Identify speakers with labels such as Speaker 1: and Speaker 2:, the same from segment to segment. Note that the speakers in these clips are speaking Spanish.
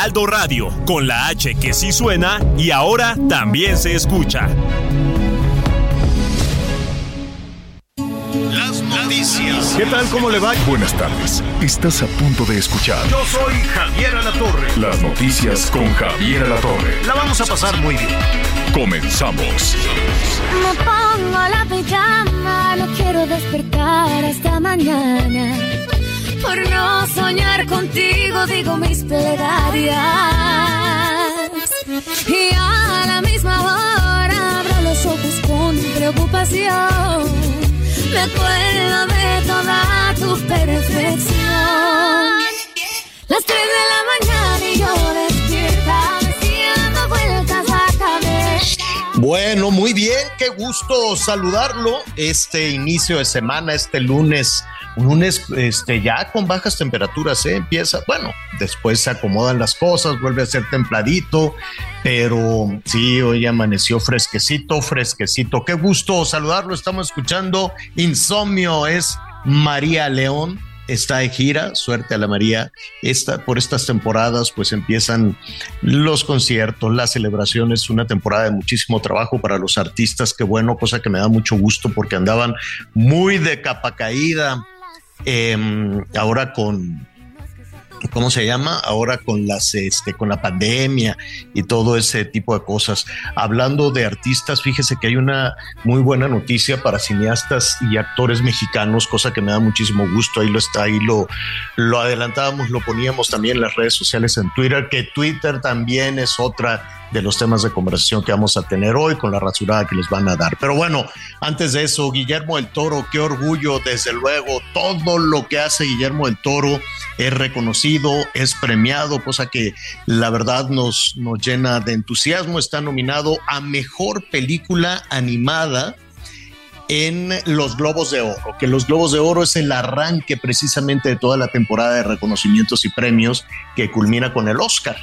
Speaker 1: Heraldo Radio, con la H que sí suena y ahora también se escucha. Las noticias.
Speaker 2: ¿Qué tal? ¿Cómo le va? Buenas tardes. Estás a punto de escuchar.
Speaker 1: Yo soy Javier Alatorre.
Speaker 2: Las noticias con Javier Alatorre.
Speaker 1: La vamos a pasar muy bien.
Speaker 2: Comenzamos.
Speaker 3: Me pongo la pijama, no quiero despertar hasta mañana. Por no soñar contigo digo mis plegarias. Y a la misma hora abro los ojos con preocupación. Me acuerdo de toda tu perfección. Las tres de la mañana y yo despierta, vueltas la cabeza.
Speaker 4: Bueno, muy bien, qué gusto saludarlo. Este inicio de semana, este lunes, un lunes este, ya con bajas temperaturas, ¿eh? empieza, bueno, después se acomodan las cosas, vuelve a ser templadito, pero sí, hoy amaneció fresquecito, fresquecito. Qué gusto saludarlo, estamos escuchando Insomnio, es María León está de gira, suerte a la María. Esta, por estas temporadas, pues empiezan los conciertos, las celebraciones, una temporada de muchísimo trabajo para los artistas, qué bueno, cosa que me da mucho gusto porque andaban muy de capa caída. Em, ahora con, ¿cómo se llama? Ahora con las este con la pandemia y todo ese tipo de cosas. Hablando de artistas, fíjese que hay una muy buena noticia para cineastas y actores mexicanos, cosa que me da muchísimo gusto. Ahí lo está, ahí lo lo adelantábamos, lo poníamos también en las redes sociales en Twitter, que Twitter también es otra de los temas de conversación que vamos a tener hoy con la rasurada que les van a dar. Pero bueno, antes de eso, Guillermo del Toro, qué orgullo, desde luego, todo lo que hace Guillermo del Toro es reconocido, es premiado, cosa que la verdad nos, nos llena de entusiasmo. Está nominado a Mejor Película Animada en los Globos de Oro, que los Globos de Oro es el arranque precisamente de toda la temporada de reconocimientos y premios que culmina con el Oscar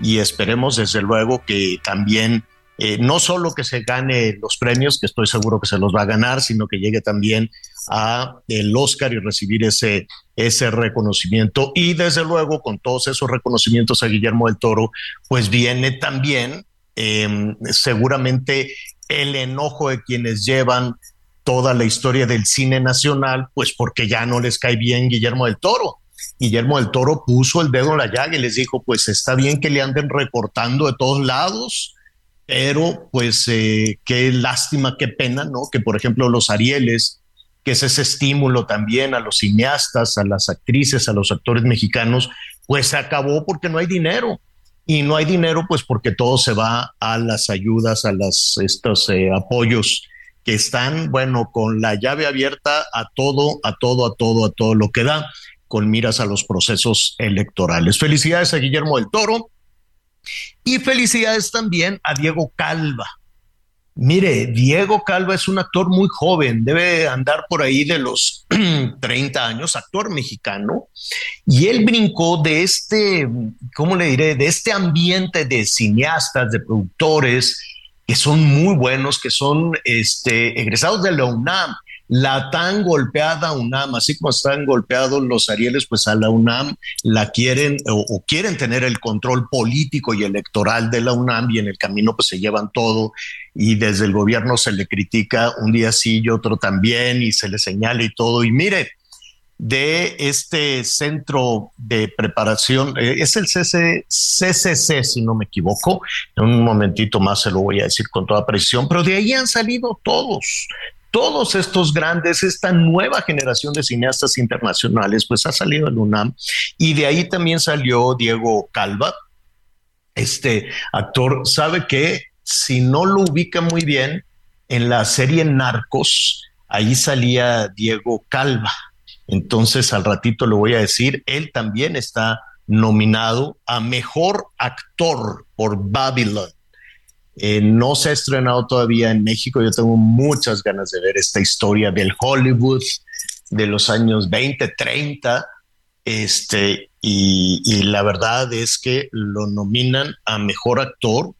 Speaker 4: y esperemos desde luego que también eh, no solo que se gane los premios, que estoy seguro que se los va a ganar, sino que llegue también a el Oscar y recibir ese, ese reconocimiento. Y desde luego, con todos esos reconocimientos a Guillermo del Toro, pues viene también em, seguramente el enojo de quienes llevan toda la historia del cine nacional, pues porque ya no les cae bien Guillermo del Toro. Guillermo del Toro puso el dedo en la llaga y les dijo, pues está bien que le anden recortando de todos lados, pero pues eh, qué lástima, qué pena, ¿no? Que por ejemplo los Arieles, que es ese estímulo también a los cineastas, a las actrices, a los actores mexicanos, pues se acabó porque no hay dinero. Y no hay dinero pues porque todo se va a las ayudas, a las, estos eh, apoyos que están, bueno, con la llave abierta a todo, a todo, a todo, a todo lo que da con miras a los procesos electorales. Felicidades a Guillermo del Toro y felicidades también a Diego Calva. Mire, Diego Calva es un actor muy joven, debe andar por ahí de los 30 años, actor mexicano, y él brincó de este, ¿cómo le diré?, de este ambiente de cineastas, de productores, que son muy buenos, que son este, egresados de la UNAM la tan golpeada UNAM, así como están golpeados los Arieles, pues a la UNAM la quieren o, quieren tener el control político y electoral de la UNAM y en el camino pues se llevan todo y desde el gobierno se le critica un día sí y otro también y se le señala y todo. Y mire, de este centro de preparación, eh, es el CCC, si no me equivoco, en un momentito más se lo voy a decir con toda precisión, pero de ahí han salido todos, todos estos grandes, esta nueva generación de cineastas internacionales, pues ha salido el UNAM y de ahí también salió Diego Calva, este actor, sabe que si no lo ubica muy bien, en la serie Narcos, ahí salía Diego Calva. Entonces, al ratito le voy a decir, él también está nominado a Mejor Actor por Babylon. Eh, no se ha estrenado todavía en México. Yo tengo muchas ganas de ver esta historia del Hollywood de los años 20, 30. Este, y, la verdad es que lo nominan a mejor actor.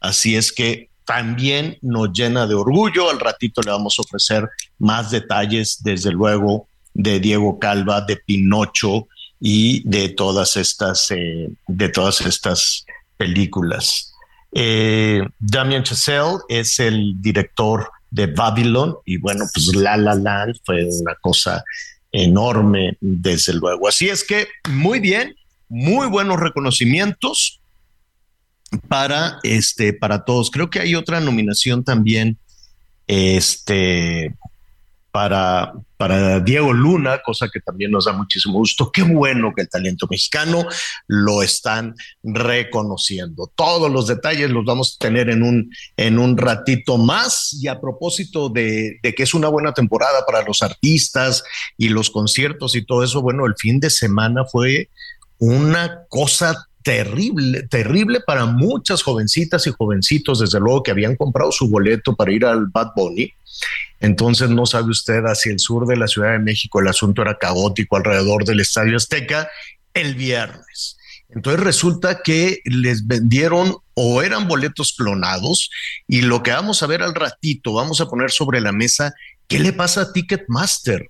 Speaker 4: Así es que también nos llena de orgullo. Al ratito le vamos a ofrecer más detalles, desde luego, de Diego Calva, de Pinocho y de todas estas, eh, de todas estas películas. Eh, Damien Chazelle es el director de Babylon y bueno, pues La La Land fue una cosa enorme, desde luego. Así es que muy bien, muy buenos reconocimientos para este para todos. Creo que hay otra nominación también este para, para Diego Luna, cosa que también nos da muchísimo gusto. Qué bueno que el talento mexicano lo están reconociendo. Todos los detalles los vamos a tener en un, en un ratito más. Y a propósito de, de que es una buena temporada para los artistas y los conciertos y todo eso, bueno, el fin de semana fue una cosa terrible, terrible para muchas jovencitas y jovencitos, desde luego que habían comprado su boleto para ir al Bad Bunny. Entonces no sabe usted hacia el sur de la Ciudad de México el asunto era caótico alrededor del Estadio Azteca el viernes. Entonces resulta que les vendieron o eran boletos clonados y lo que vamos a ver al ratito, vamos a poner sobre la mesa qué le pasa a Ticketmaster.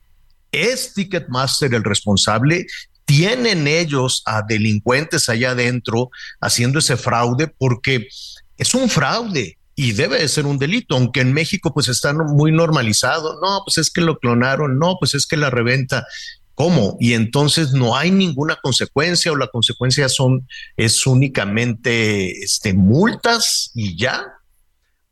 Speaker 4: ¿Es Ticketmaster el responsable? tienen ellos a delincuentes allá adentro haciendo ese fraude porque es un fraude y debe de ser un delito, aunque en México pues está muy normalizado. No, pues es que lo clonaron, no, pues es que la reventa. ¿Cómo? Y entonces no hay ninguna consecuencia o la consecuencia son es únicamente este multas y ya.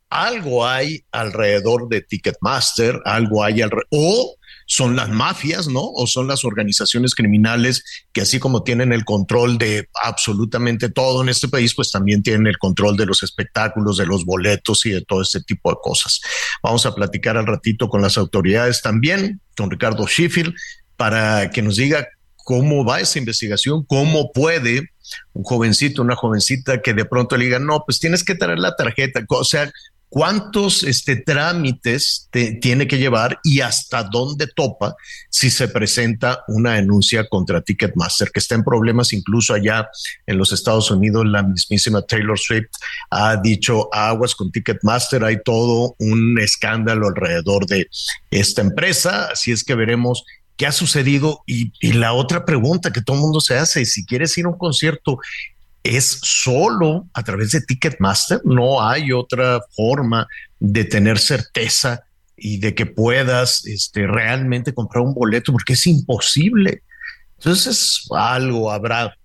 Speaker 4: Algo hay alrededor de Ticketmaster, algo hay alrededor o son las mafias, ¿no? O son las organizaciones criminales que así como tienen el control de absolutamente todo en este país, pues también tienen el control de los espectáculos, de los boletos y de todo este tipo de cosas. Vamos a platicar al ratito con las autoridades también, con Ricardo Sheffield, para que nos diga cómo va esa investigación, cómo puede un jovencito, una jovencita que de pronto le diga, no, pues tienes que traer la tarjeta, o sea, cuántos este, trámites tiene que llevar y hasta dónde topa si se presenta una denuncia contra Ticketmaster, que está en problemas incluso allá en los Estados Unidos. La mismísima Taylor Swift ha dicho aguas con Ticketmaster, hay todo un escándalo alrededor de esta empresa, así es que veremos qué ha sucedido. Y, la otra pregunta que todo el mundo se hace, si quieres ir a un concierto es solo a través de Ticketmaster, no hay otra forma de tener certeza y de que puedas este, realmente comprar un boleto porque es imposible. Entonces algo habrá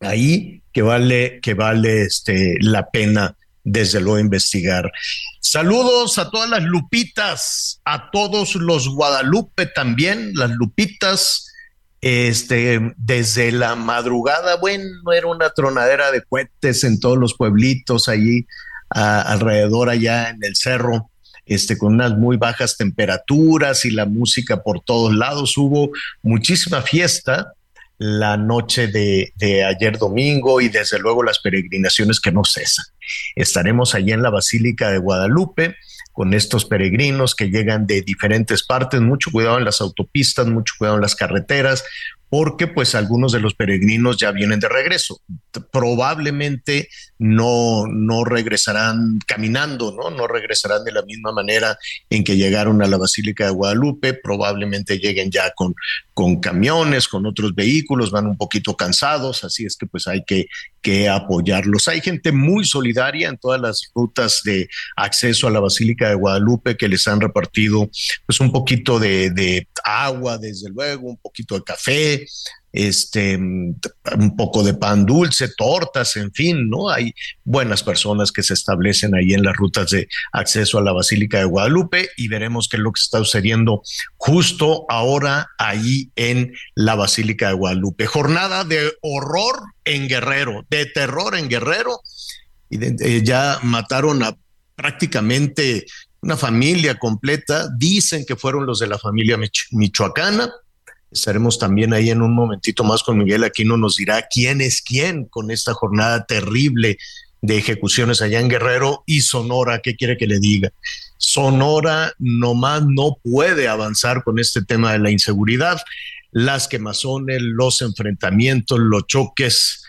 Speaker 4: ahí que vale, que vale este, la pena desde luego investigar. Saludos a todas las lupitas, a todos los Guadalupe también, las lupitas, este, desde la madrugada, bueno, era una tronadera de cohetes en todos los pueblitos allí alrededor allá en el cerro, este, con unas muy bajas temperaturas y la música por todos lados. Hubo muchísima fiesta la noche de, de ayer domingo y desde luego las peregrinaciones que no cesan. Estaremos allí en la Basílica de Guadalupe con estos peregrinos que llegan de diferentes partes. Mucho cuidado en las autopistas, mucho cuidado en las carreteras, porque pues algunos de los peregrinos ya vienen de regreso. Probablemente no, no regresarán caminando, ¿no? No regresarán de la misma manera en que llegaron a la Basílica de Guadalupe, probablemente lleguen ya con, con camiones, con otros vehículos, van un poquito cansados, así es que pues hay que, que apoyarlos. Hay gente muy solidaria en todas las rutas de acceso a la Basílica de Guadalupe que les han repartido pues un poquito de, de agua, desde luego, un poquito de café, este, un poco de pan dulce, tortas, en fin, ¿no? Hay buenas personas que se establecen ahí en las rutas de acceso a la Basílica de Guadalupe y veremos qué es lo que está sucediendo justo ahora ahí en la Basílica de Guadalupe. Jornada de horror en Guerrero, de terror en Guerrero. Y eh, ya mataron a prácticamente una familia completa. Dicen que fueron los de la familia michoacana
Speaker 5: Estaremos también ahí en un momentito más con Miguel Aquino, nos dirá quién es quién con esta jornada terrible de ejecuciones allá en Guerrero y Sonora, ¿qué quiere que le diga? Sonora nomás no puede avanzar con este tema de la inseguridad. Las quemazones, los enfrentamientos, los choques,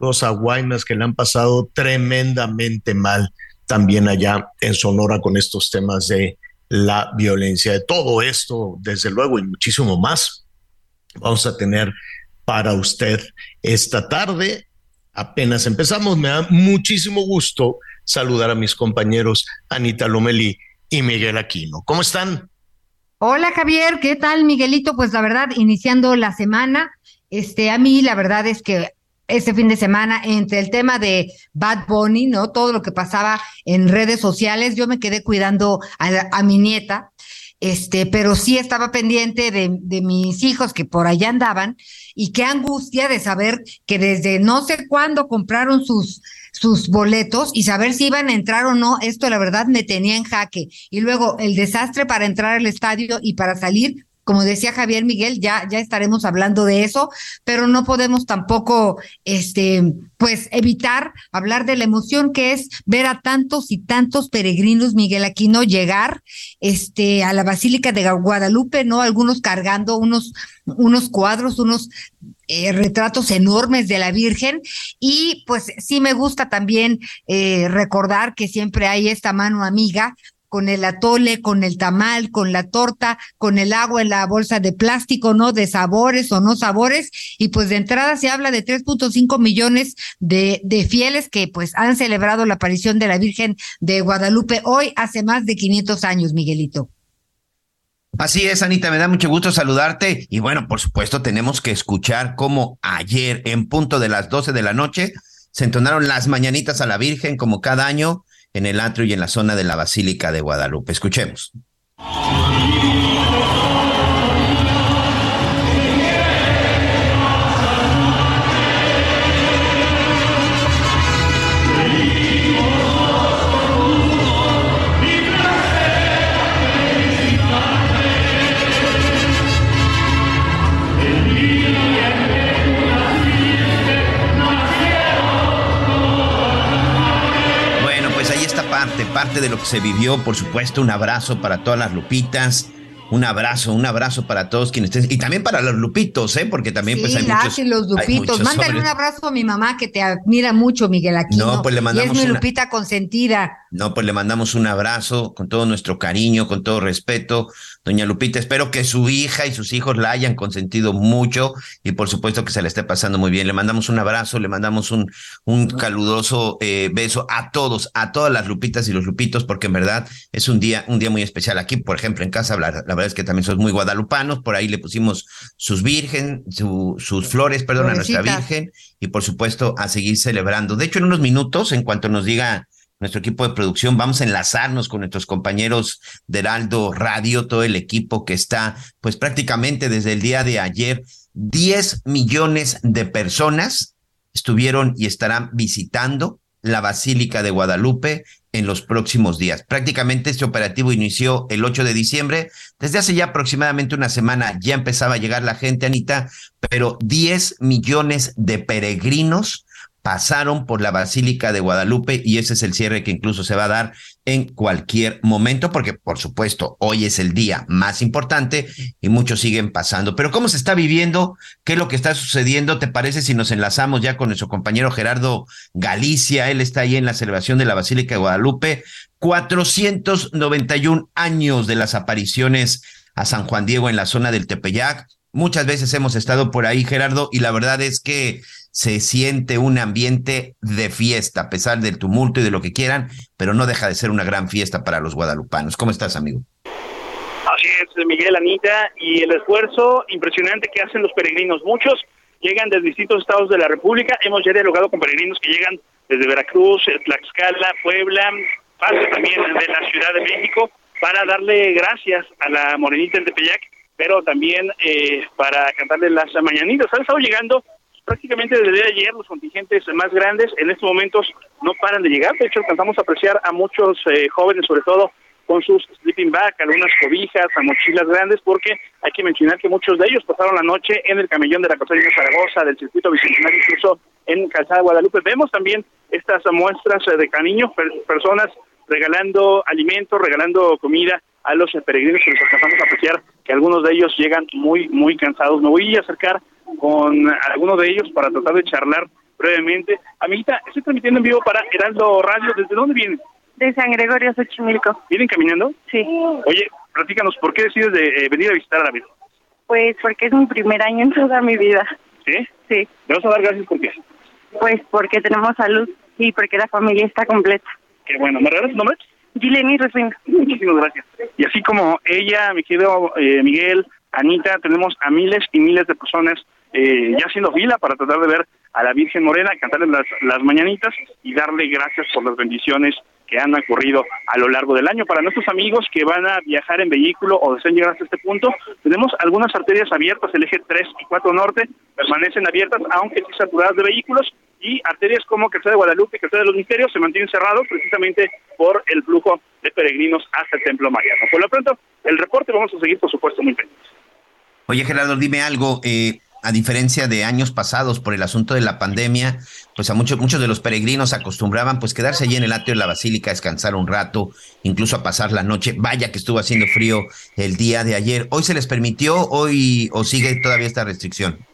Speaker 5: los aguainas que le han pasado tremendamente mal también allá en Sonora con estos temas de la violencia. De todo esto, desde luego, y muchísimo más, vamos a tener para usted esta tarde. Apenas empezamos, me da muchísimo gusto saludar a mis compañeros Anita Lomeli y Miguel Aquino. ¿Cómo están?
Speaker 6: Hola Javier, ¿qué tal Miguelito? Pues la verdad, iniciando la semana, este, a mí la verdad es que este fin de semana entre el tema de Bad Bunny, ¿no? Todo lo que pasaba en redes sociales, yo me quedé cuidando a mi nieta, este, pero sí estaba pendiente de, de, mis hijos que por allá andaban y qué angustia de saber que desde no sé cuándo compraron sus sus boletos y saber si iban a entrar o no, esto la verdad me tenía en jaque. Y luego el desastre para entrar al estadio y para salir, como decía Javier Miguel, ya, ya estaremos hablando de eso, pero no podemos tampoco, este, pues, evitar hablar de la emoción que es ver a tantos y tantos peregrinos, Miguel Aquino, llegar, este, a la Basílica de Guadalupe, ¿no? Algunos cargando unos, unos cuadros, unos eh, retratos enormes de la Virgen y pues sí me gusta también eh, recordar que siempre hay esta mano amiga con el atole, con el tamal, con la torta, con el agua en la bolsa de plástico, ¿no? De sabores o no sabores. Y pues de entrada se habla de 3.5 millones de, de fieles que pues han celebrado la aparición de la Virgen de Guadalupe hoy hace más de 500 años, Miguelito.
Speaker 7: Así es, Anita, me da mucho gusto saludarte. Y bueno, por supuesto, tenemos que escuchar cómo ayer, en punto de las 12 de la noche, se entonaron las mañanitas a la Virgen, como cada año, en el atrio y en la zona de la Basílica de Guadalupe. Escuchemos. Parte de lo que se vivió, por supuesto, un abrazo para todas las lupitas, un abrazo, un abrazo para todos quienes estén, y también para los lupitos, ¿eh? Porque también pues hay muchos.
Speaker 6: los lupitos. Mándale un abrazo a mi mamá que te admira mucho, Miguel Aquino.
Speaker 7: No, pues le mandamos
Speaker 6: y es mi lupita consentida.
Speaker 7: No, pues le mandamos un abrazo con todo nuestro cariño, con todo respeto. Doña Lupita, espero que su hija y sus hijos la hayan consentido mucho y por supuesto que se le esté pasando muy bien. Le mandamos un abrazo, le mandamos un, un caluroso eh, beso a todos, a todas las Lupitas y los Lupitos, porque en verdad es un día, un día muy especial. Aquí, por ejemplo, en casa, la, la verdad es que también son muy guadalupanos, por ahí le pusimos sus virgen, su, sus flores, perdón, a nuestra Virgen y por supuesto a seguir celebrando. De hecho, en unos minutos, en cuanto nos diga nuestro equipo de producción, vamos a enlazarnos con nuestros compañeros de Heraldo Radio, todo el equipo que está, pues prácticamente desde el día de ayer, 10 millones de personas estuvieron y estarán visitando la Basílica de Guadalupe en los próximos días. Prácticamente este operativo inició el 8 de diciembre. Desde hace ya aproximadamente una semana ya empezaba a llegar la gente, Anita, pero 10 millones de peregrinos pasaron por la Basílica de Guadalupe y ese es el cierre que incluso se va a dar en cualquier momento, porque por supuesto hoy es el día más importante y muchos siguen pasando. Pero ¿cómo se está viviendo? ¿Qué es lo que está sucediendo? ¿Te parece si nos enlazamos ya con nuestro compañero Gerardo Galicia? Él está ahí en la celebración de la Basílica de Guadalupe. 491 años de las apariciones a San Juan Diego en la zona del Tepeyac. Muchas veces hemos estado por ahí, Gerardo, y la verdad es que se siente un ambiente de fiesta, a pesar del tumulto y de lo que quieran, pero no deja de ser una gran fiesta para los guadalupanos. ¿Cómo estás, amigo?
Speaker 8: Así es, Miguel, Anita, y el esfuerzo impresionante que hacen los peregrinos. Muchos llegan de distintos estados de la República. Hemos ya dialogado con peregrinos que llegan desde Veracruz, Tlaxcala, Puebla, parte también de la Ciudad de México, para darle gracias a la Morenita en Tepeyac, pero también eh, para cantarle las mañanitas. Han estado llegando prácticamente desde ayer los contingentes más grandes en estos momentos no paran de llegar. De hecho, alcanzamos a apreciar a muchos eh, jóvenes, sobre todo con sus sleeping bag, algunas cobijas, a mochilas grandes, porque hay que mencionar que muchos de ellos pasaron la noche en el camellón de la Calzada de Zaragoza, del circuito bicentenario, incluso en Calzada Guadalupe. Vemos también estas muestras de cariño, personas regalando alimentos, regalando comida a los peregrinos que nos alcanzamos a apreciar que algunos de ellos llegan muy, muy cansados. Me voy a acercar con algunos de ellos para tratar de charlar brevemente. Amiguita, estoy transmitiendo en vivo para Heraldo Radio. ¿Desde dónde vienen?
Speaker 9: De San Gregorio Xochimilco.
Speaker 8: ¿Vienen caminando?
Speaker 9: Sí.
Speaker 8: Oye, platícanos, ¿por qué decides de eh, venir a visitar a la Virgen?
Speaker 9: Pues porque es mi primer año en toda mi vida.
Speaker 8: ¿Sí?
Speaker 9: Sí.
Speaker 8: ¿Le vamos a dar gracias por qué?
Speaker 9: Pues porque tenemos salud y porque la familia está completa.
Speaker 8: Qué bueno. ¿Me regalas tu nombre?
Speaker 9: Gileni Rufino.
Speaker 8: Muchísimas gracias. Y así como ella, mi querido eh, Miguel, Anita, tenemos a miles y miles de personas eh, ya haciendo fila para tratar de ver a la Virgen Morena, cantarle las, las mañanitas y darle gracias por las bendiciones que han ocurrido a lo largo del año. Para nuestros amigos que van a viajar en vehículo o desean llegar hasta este punto, tenemos algunas arterias abiertas, el eje 3 y 4 norte permanecen abiertas, aunque sí saturadas de vehículos, y arterias como Calzada de Guadalupe y Calzada de los Misterios se mantienen cerrados precisamente por el flujo de peregrinos hasta el Templo Mariano. Por lo pronto, el reporte vamos a seguir, por supuesto, muy pendientes.
Speaker 7: Oye, Gerardo, dime algo. Eh, a diferencia de años pasados por el asunto de la pandemia, pues a muchos, muchos de los peregrinos acostumbraban pues quedarse allí en el atrio de la basílica, descansar un rato, incluso a pasar la noche. Vaya que estuvo haciendo frío el día de ayer. ¿Hoy se les permitió hoy o sigue todavía esta restricción?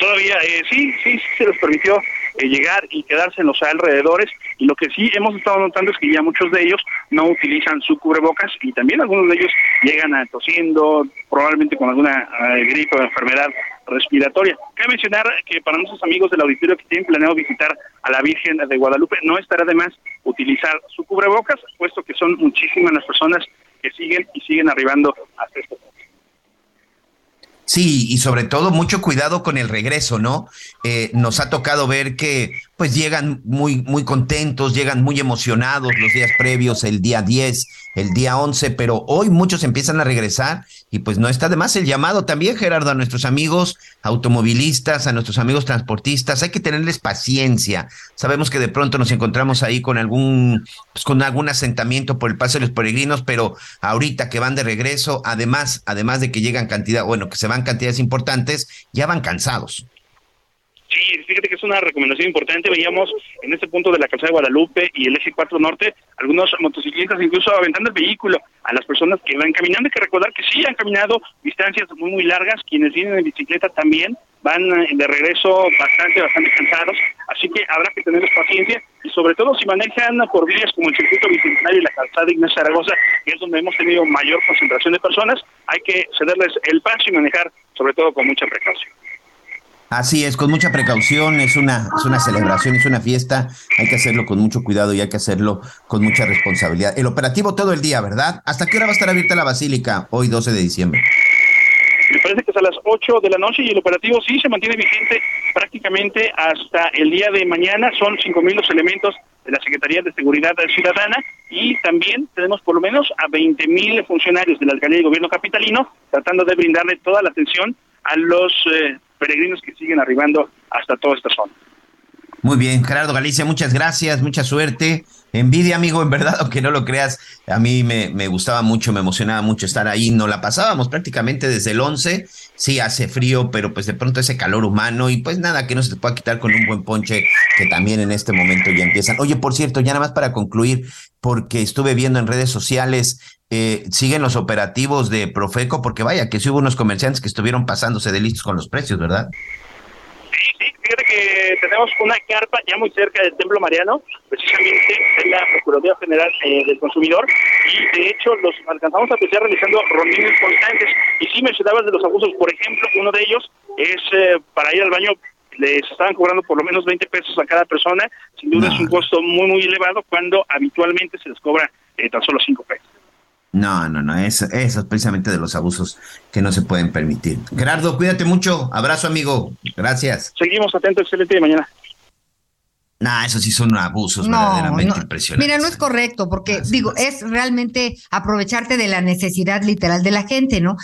Speaker 8: Todavía, eh, sí, sí, se les permitió eh, llegar y quedarse en los alrededores. Y lo que sí hemos estado notando es que ya muchos de ellos no utilizan su cubrebocas y también algunos de ellos llegan a tosiendo, probablemente con alguna eh, gripe o enfermedad respiratoria. Cabe mencionar que para nuestros amigos del auditorio que tienen planeado visitar a la Virgen de Guadalupe, no estará de más utilizar su cubrebocas, puesto que son muchísimas las personas que siguen y siguen arribando hasta este punto.
Speaker 7: Sí, y sobre todo mucho cuidado con el regreso, ¿no? Eh, nos ha tocado ver que pues llegan muy, muy contentos, llegan muy emocionados los días previos, el día 10, el día 11, pero hoy muchos empiezan a regresar y pues no está de más el llamado también, Gerardo, a nuestros amigos automovilistas, a nuestros amigos transportistas, hay que tenerles paciencia. Sabemos que de pronto nos encontramos ahí con algún, pues con algún asentamiento por el paso de los peregrinos, pero ahorita que van de regreso, además, además de que llegan cantidad, bueno, que se van cantidades importantes, ya van cansados.
Speaker 8: Sí, fíjate que es una recomendación importante. Veíamos en este punto de la calzada de Guadalupe y el eje 4 norte algunos motociclistas incluso aventando el vehículo a las personas que van caminando. Hay que recordar que sí han caminado distancias muy, muy largas. Quienes vienen en bicicleta también van eh, de regreso bastante, bastante cansados. Así que habrá que tener paciencia y sobre todo si manejan por vías como el circuito bicentenario y la calzada de Ignacio Zaragoza, que es donde hemos tenido mayor concentración de personas, hay que cederles el paso y manejar sobre todo con mucha precaución.
Speaker 7: Así es, con mucha precaución, es una, es una celebración, es una fiesta, hay que hacerlo con mucho cuidado y hay que hacerlo con mucha responsabilidad. El operativo todo el día, ¿verdad? ¿Hasta qué hora va a estar abierta la basílica hoy 12 de diciembre?
Speaker 8: Me parece que es a las 8 de la noche y el operativo sí se mantiene vigente prácticamente hasta el día de mañana. Son 5.000 los elementos de la Secretaría de Seguridad Ciudadana y también tenemos por lo menos a 20.000 funcionarios de la Alcaldía y Gobierno Capitalino tratando de brindarle toda la atención a los eh, peregrinos que siguen arribando hasta toda esta zona.
Speaker 7: Muy bien, Gerardo Galicia, muchas gracias, mucha suerte. Envidia, amigo, en verdad, aunque no lo creas, a mí me, gustaba mucho, me emocionaba mucho estar ahí. No la pasábamos prácticamente desde el 11. Sí, hace frío, pero pues de pronto ese calor humano y pues nada que no se te pueda quitar con un buen ponche que también en este momento ya empiezan. Oye, por cierto, ya nada más para concluir, porque estuve viendo en redes sociales, eh, siguen los operativos de Profeco, porque vaya, que sí hubo unos comerciantes que estuvieron pasándose de listos con los precios, ¿verdad?
Speaker 8: Fíjate que tenemos una carpa ya muy cerca del Templo Mariano, precisamente en la Procuraduría General eh, del Consumidor, y de hecho los alcanzamos a apreciar realizando rondines constantes. Y sí mencionabas de los abusos, por ejemplo, uno de ellos es eh, para ir al baño les estaban cobrando por lo menos 20 pesos a cada persona, sin duda es un costo muy, muy elevado cuando habitualmente se les cobra eh, tan solo 5 pesos.
Speaker 7: No, no, no, eso, eso es precisamente de los abusos que no se pueden permitir. Gerardo, cuídate mucho, abrazo amigo, gracias.
Speaker 8: Seguimos atentos, excelente de mañana.
Speaker 7: Nah, eso sí son abusos verdaderamente impresionantes.
Speaker 6: Mira, no es correcto, porque digo, es realmente aprovecharte de la necesidad literal de la gente, ¿no?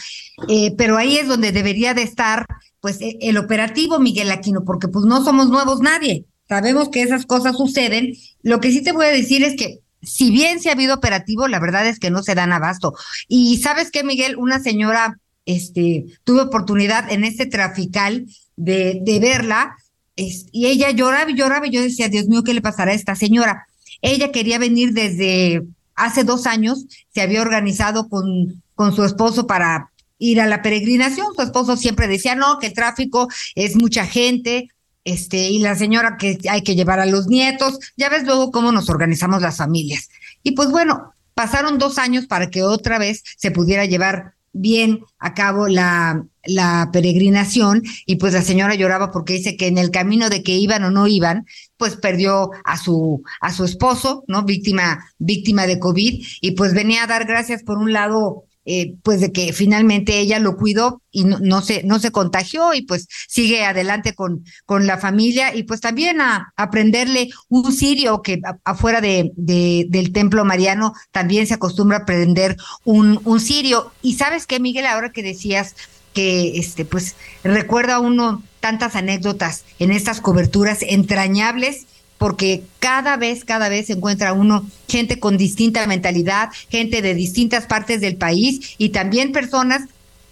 Speaker 6: Eh, pero ahí es donde debería de estar, pues, e, el operativo Miguel Aquino, porque pues no somos nuevos nadie. Sabemos que esas cosas suceden. Lo que sí te voy a decir es que si bien se ha habido operativo, la verdad es que no se dan abasto. Y sabes qué, Miguel, una señora, este, tuve oportunidad en este trafical de, verla, y ella lloraba y lloraba, y yo decía, Dios mío, ¿qué le pasará a esta señora? Ella quería venir desde hace dos años, se había organizado con, con su esposo para ir a la peregrinación. Su esposo siempre decía, no, que el tráfico es mucha gente, este, y la señora que hay que llevar a los nietos. Ya ves luego cómo nos organizamos las familias. Y pues bueno, pasaron dos años para que otra vez se pudiera llevar bien a cabo la, la peregrinación y pues la señora lloraba porque dice que en el camino de que iban o no iban, pues perdió a su a su esposo, ¿no? Víctima víctima de COVID y pues venía a dar gracias por un lado eh, pues de que finalmente ella lo cuidó y no, no, se no se contagió y pues sigue adelante con con la familia y pues también a aprenderle un sirio que afuera de, de, del templo mariano también se acostumbra a aprender un un sirio. Y sabes qué Miguel ahora que decías que este pues recuerda uno tantas anécdotas en estas coberturas entrañables porque cada vez, cada vez se encuentra uno gente con distinta mentalidad, gente de distintas partes del país y también personas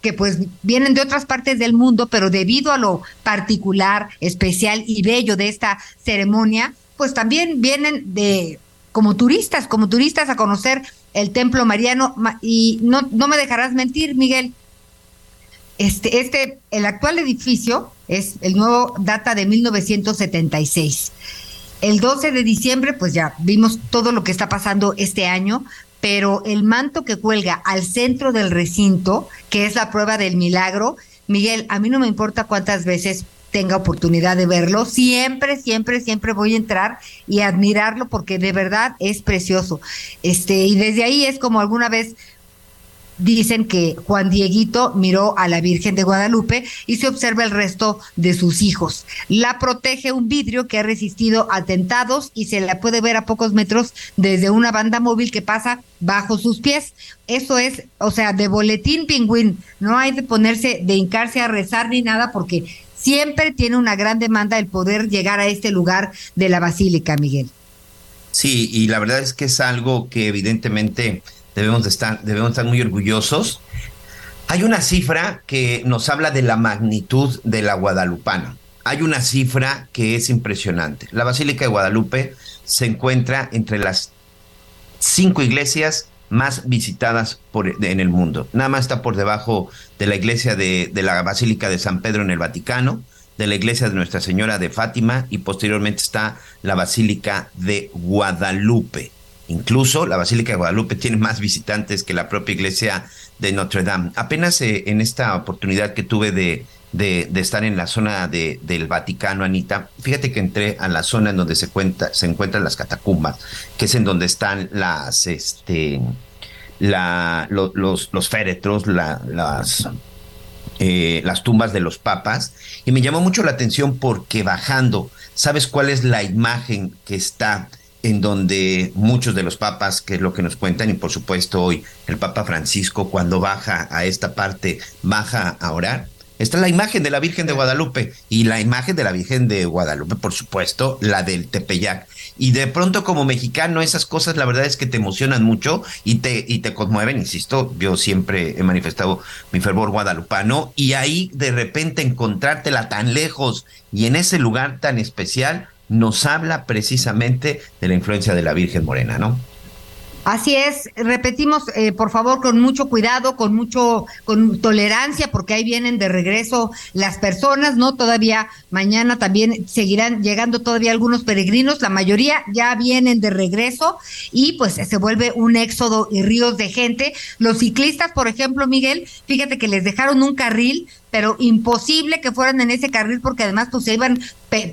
Speaker 6: que pues vienen de otras partes del mundo, pero debido a lo particular, especial y bello de esta ceremonia, pues también vienen de como turistas, como turistas a conocer el templo mariano y no no me dejarás mentir, Miguel. Este este el actual edificio es el nuevo data de 1976 el 12 de diciembre, pues ya vimos todo lo que está pasando este año, pero el manto que cuelga al centro del recinto, que es la prueba del milagro, Miguel, a mí no me importa cuántas veces tenga oportunidad de verlo, siempre, siempre, siempre voy a entrar y admirarlo porque de verdad es precioso. Este, y desde ahí es como alguna vez dicen que Juan Dieguito miró a la Virgen de Guadalupe y se observa el resto de sus hijos. La protege un vidrio que ha resistido atentados y se la puede ver a pocos metros desde una banda móvil que pasa bajo sus pies. Eso es, o sea, de boletín pingüín. No hay de ponerse, de hincarse a rezar ni nada porque siempre tiene una gran demanda el poder llegar a este lugar de la Basílica, Miguel.
Speaker 7: Sí, y la verdad es que es algo que evidentemente debemos, estar, debemos estar muy orgullosos. Hay una cifra que nos habla de la magnitud de la guadalupana. Hay una cifra que es impresionante. La Basílica de Guadalupe se encuentra entre las cinco iglesias más visitadas en el mundo. Nada más está por debajo de la iglesia de, de la Basílica de San Pedro en el Vaticano, de la iglesia de Nuestra Señora de Fátima y posteriormente está la Basílica de Guadalupe. Incluso la Basílica de Guadalupe tiene más visitantes que la propia iglesia de Notre Dame. Apenas eh, en esta oportunidad que tuve de, estar en la zona de, del Vaticano, Anita, fíjate que entré a la zona en donde se, encuentran las catacumbas, que es en donde están las, este, los, féretros, eh, las tumbas de los papas, y me llamó mucho la atención porque bajando, ¿sabes cuál es la imagen que está? En donde muchos de los papas, que es lo que nos cuentan, y por supuesto hoy el Papa Francisco cuando baja a esta parte, baja a orar, está la imagen de la Virgen de Guadalupe y la imagen de la Virgen de Guadalupe, por supuesto, la del Tepeyac. Y de pronto como mexicano esas cosas la verdad es que te emocionan mucho y te, y te conmueven, insisto, yo siempre he manifestado mi fervor guadalupano y ahí de repente encontrártela tan lejos y en ese lugar tan especial, nos habla precisamente de la influencia de la Virgen Morena, ¿no?
Speaker 6: Así es, repetimos, eh, por favor, con mucho cuidado, con mucho, con tolerancia, porque ahí vienen de regreso las personas, ¿no? Todavía mañana también seguirán llegando todavía algunos peregrinos, la mayoría ya vienen de regreso y pues se vuelve un éxodo y ríos de gente. Los ciclistas, por ejemplo, Miguel, fíjate que les dejaron un carril pero imposible que fueran en ese carril porque además pues se iban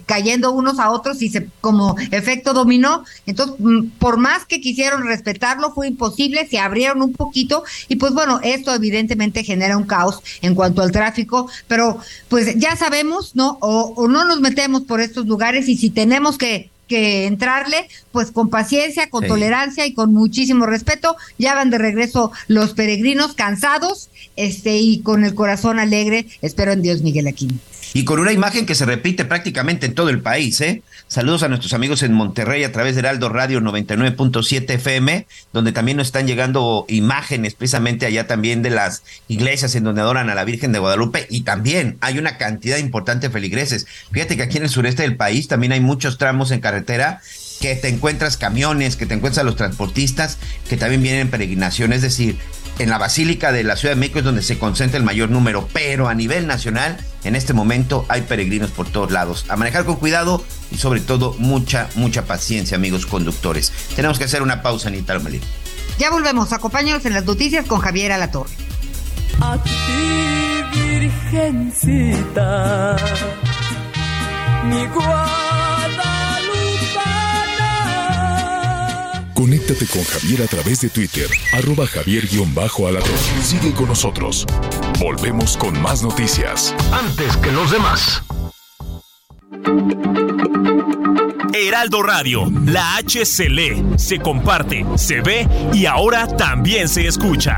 Speaker 6: cayendo unos a otros y se como efecto dominó. Entonces, mm, por más que quisieron respetarlo, fue imposible, se abrieron un poquito y pues bueno, esto evidentemente genera un caos en cuanto al tráfico, pero pues ya sabemos, ¿no? O, o no nos metemos por estos lugares y si tenemos que que entrarle, pues con paciencia, con tolerancia y con muchísimo respeto. Ya van de regreso los peregrinos cansados, este, y con el corazón alegre. Espero en Dios, Miguel Aquino.
Speaker 7: Y con una imagen que se repite prácticamente en todo el país. ¿eh? Saludos a nuestros amigos en Monterrey a través del Aldo Radio 99.7 FM, donde también nos están llegando imágenes precisamente allá también de las iglesias en donde adoran a la Virgen de Guadalupe y también hay una cantidad importante de feligreses. Fíjate que aquí en el sureste del país también hay muchos tramos en carretera que te encuentras camiones, que te encuentras los transportistas que también vienen en peregrinación, es decir, en la Basílica de la Ciudad de México es donde se concentra el mayor número, pero a nivel nacional, en este momento hay peregrinos por todos lados. A manejar con cuidado y sobre todo mucha, mucha paciencia, amigos conductores. Tenemos que hacer una pausa, Anita Lomelí.
Speaker 6: Ya volvemos, acompáñanos en las noticias con Javier Alatorre.
Speaker 10: A ti, virgencita, mi
Speaker 2: Conéctate con Javier a través de Twitter, arroba javier-alatón. Sigue con nosotros. Volvemos con más noticias.
Speaker 1: Antes que los demás. Heraldo Radio, la H se lee, se comparte, se ve y ahora también se escucha.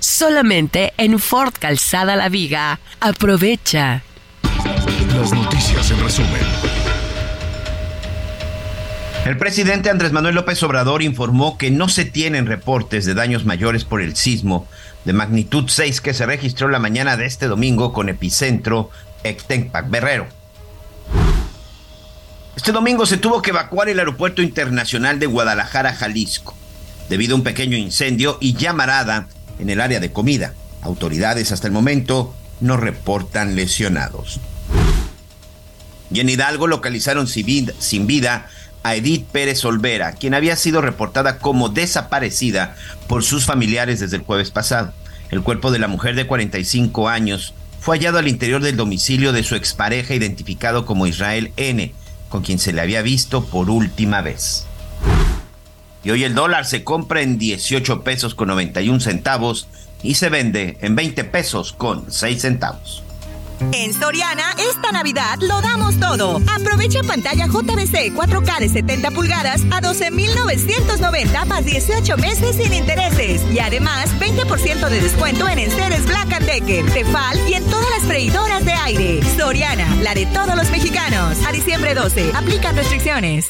Speaker 11: solamente en Ford Calzada La Viga. Aprovecha.
Speaker 2: Las noticias en resumen.
Speaker 7: El presidente Andrés Manuel López Obrador informó que no se tienen reportes de daños mayores por el sismo de magnitud 6 que se registró la mañana de este domingo con epicentro Ectenpac Berrero. Este domingo se tuvo que evacuar el aeropuerto internacional de Guadalajara, Jalisco, debido a un pequeño incendio y llamarada en el área de comida. Autoridades hasta el momento no reportan lesionados. Y en Hidalgo localizaron sin vida a Edith Pérez Olvera, quien había sido reportada como desaparecida por sus familiares desde el jueves pasado. El cuerpo de la mujer de 45 años fue hallado al interior del domicilio de su expareja identificado como Israel N., con quien se le había visto por última vez. Y hoy el dólar se compra en 18 pesos con 91 centavos y se vende en 20 pesos con 6 centavos.
Speaker 12: En Soriana, esta Navidad lo damos todo. Aprovecha pantalla JBC 4K de 70 pulgadas a 12,990 más 18 meses sin intereses. Y además, 20% de descuento en enseres Black Decker, Tefal y en todas las freidoras de aire. Soriana, la de todos los mexicanos. A diciembre 12, aplican restricciones.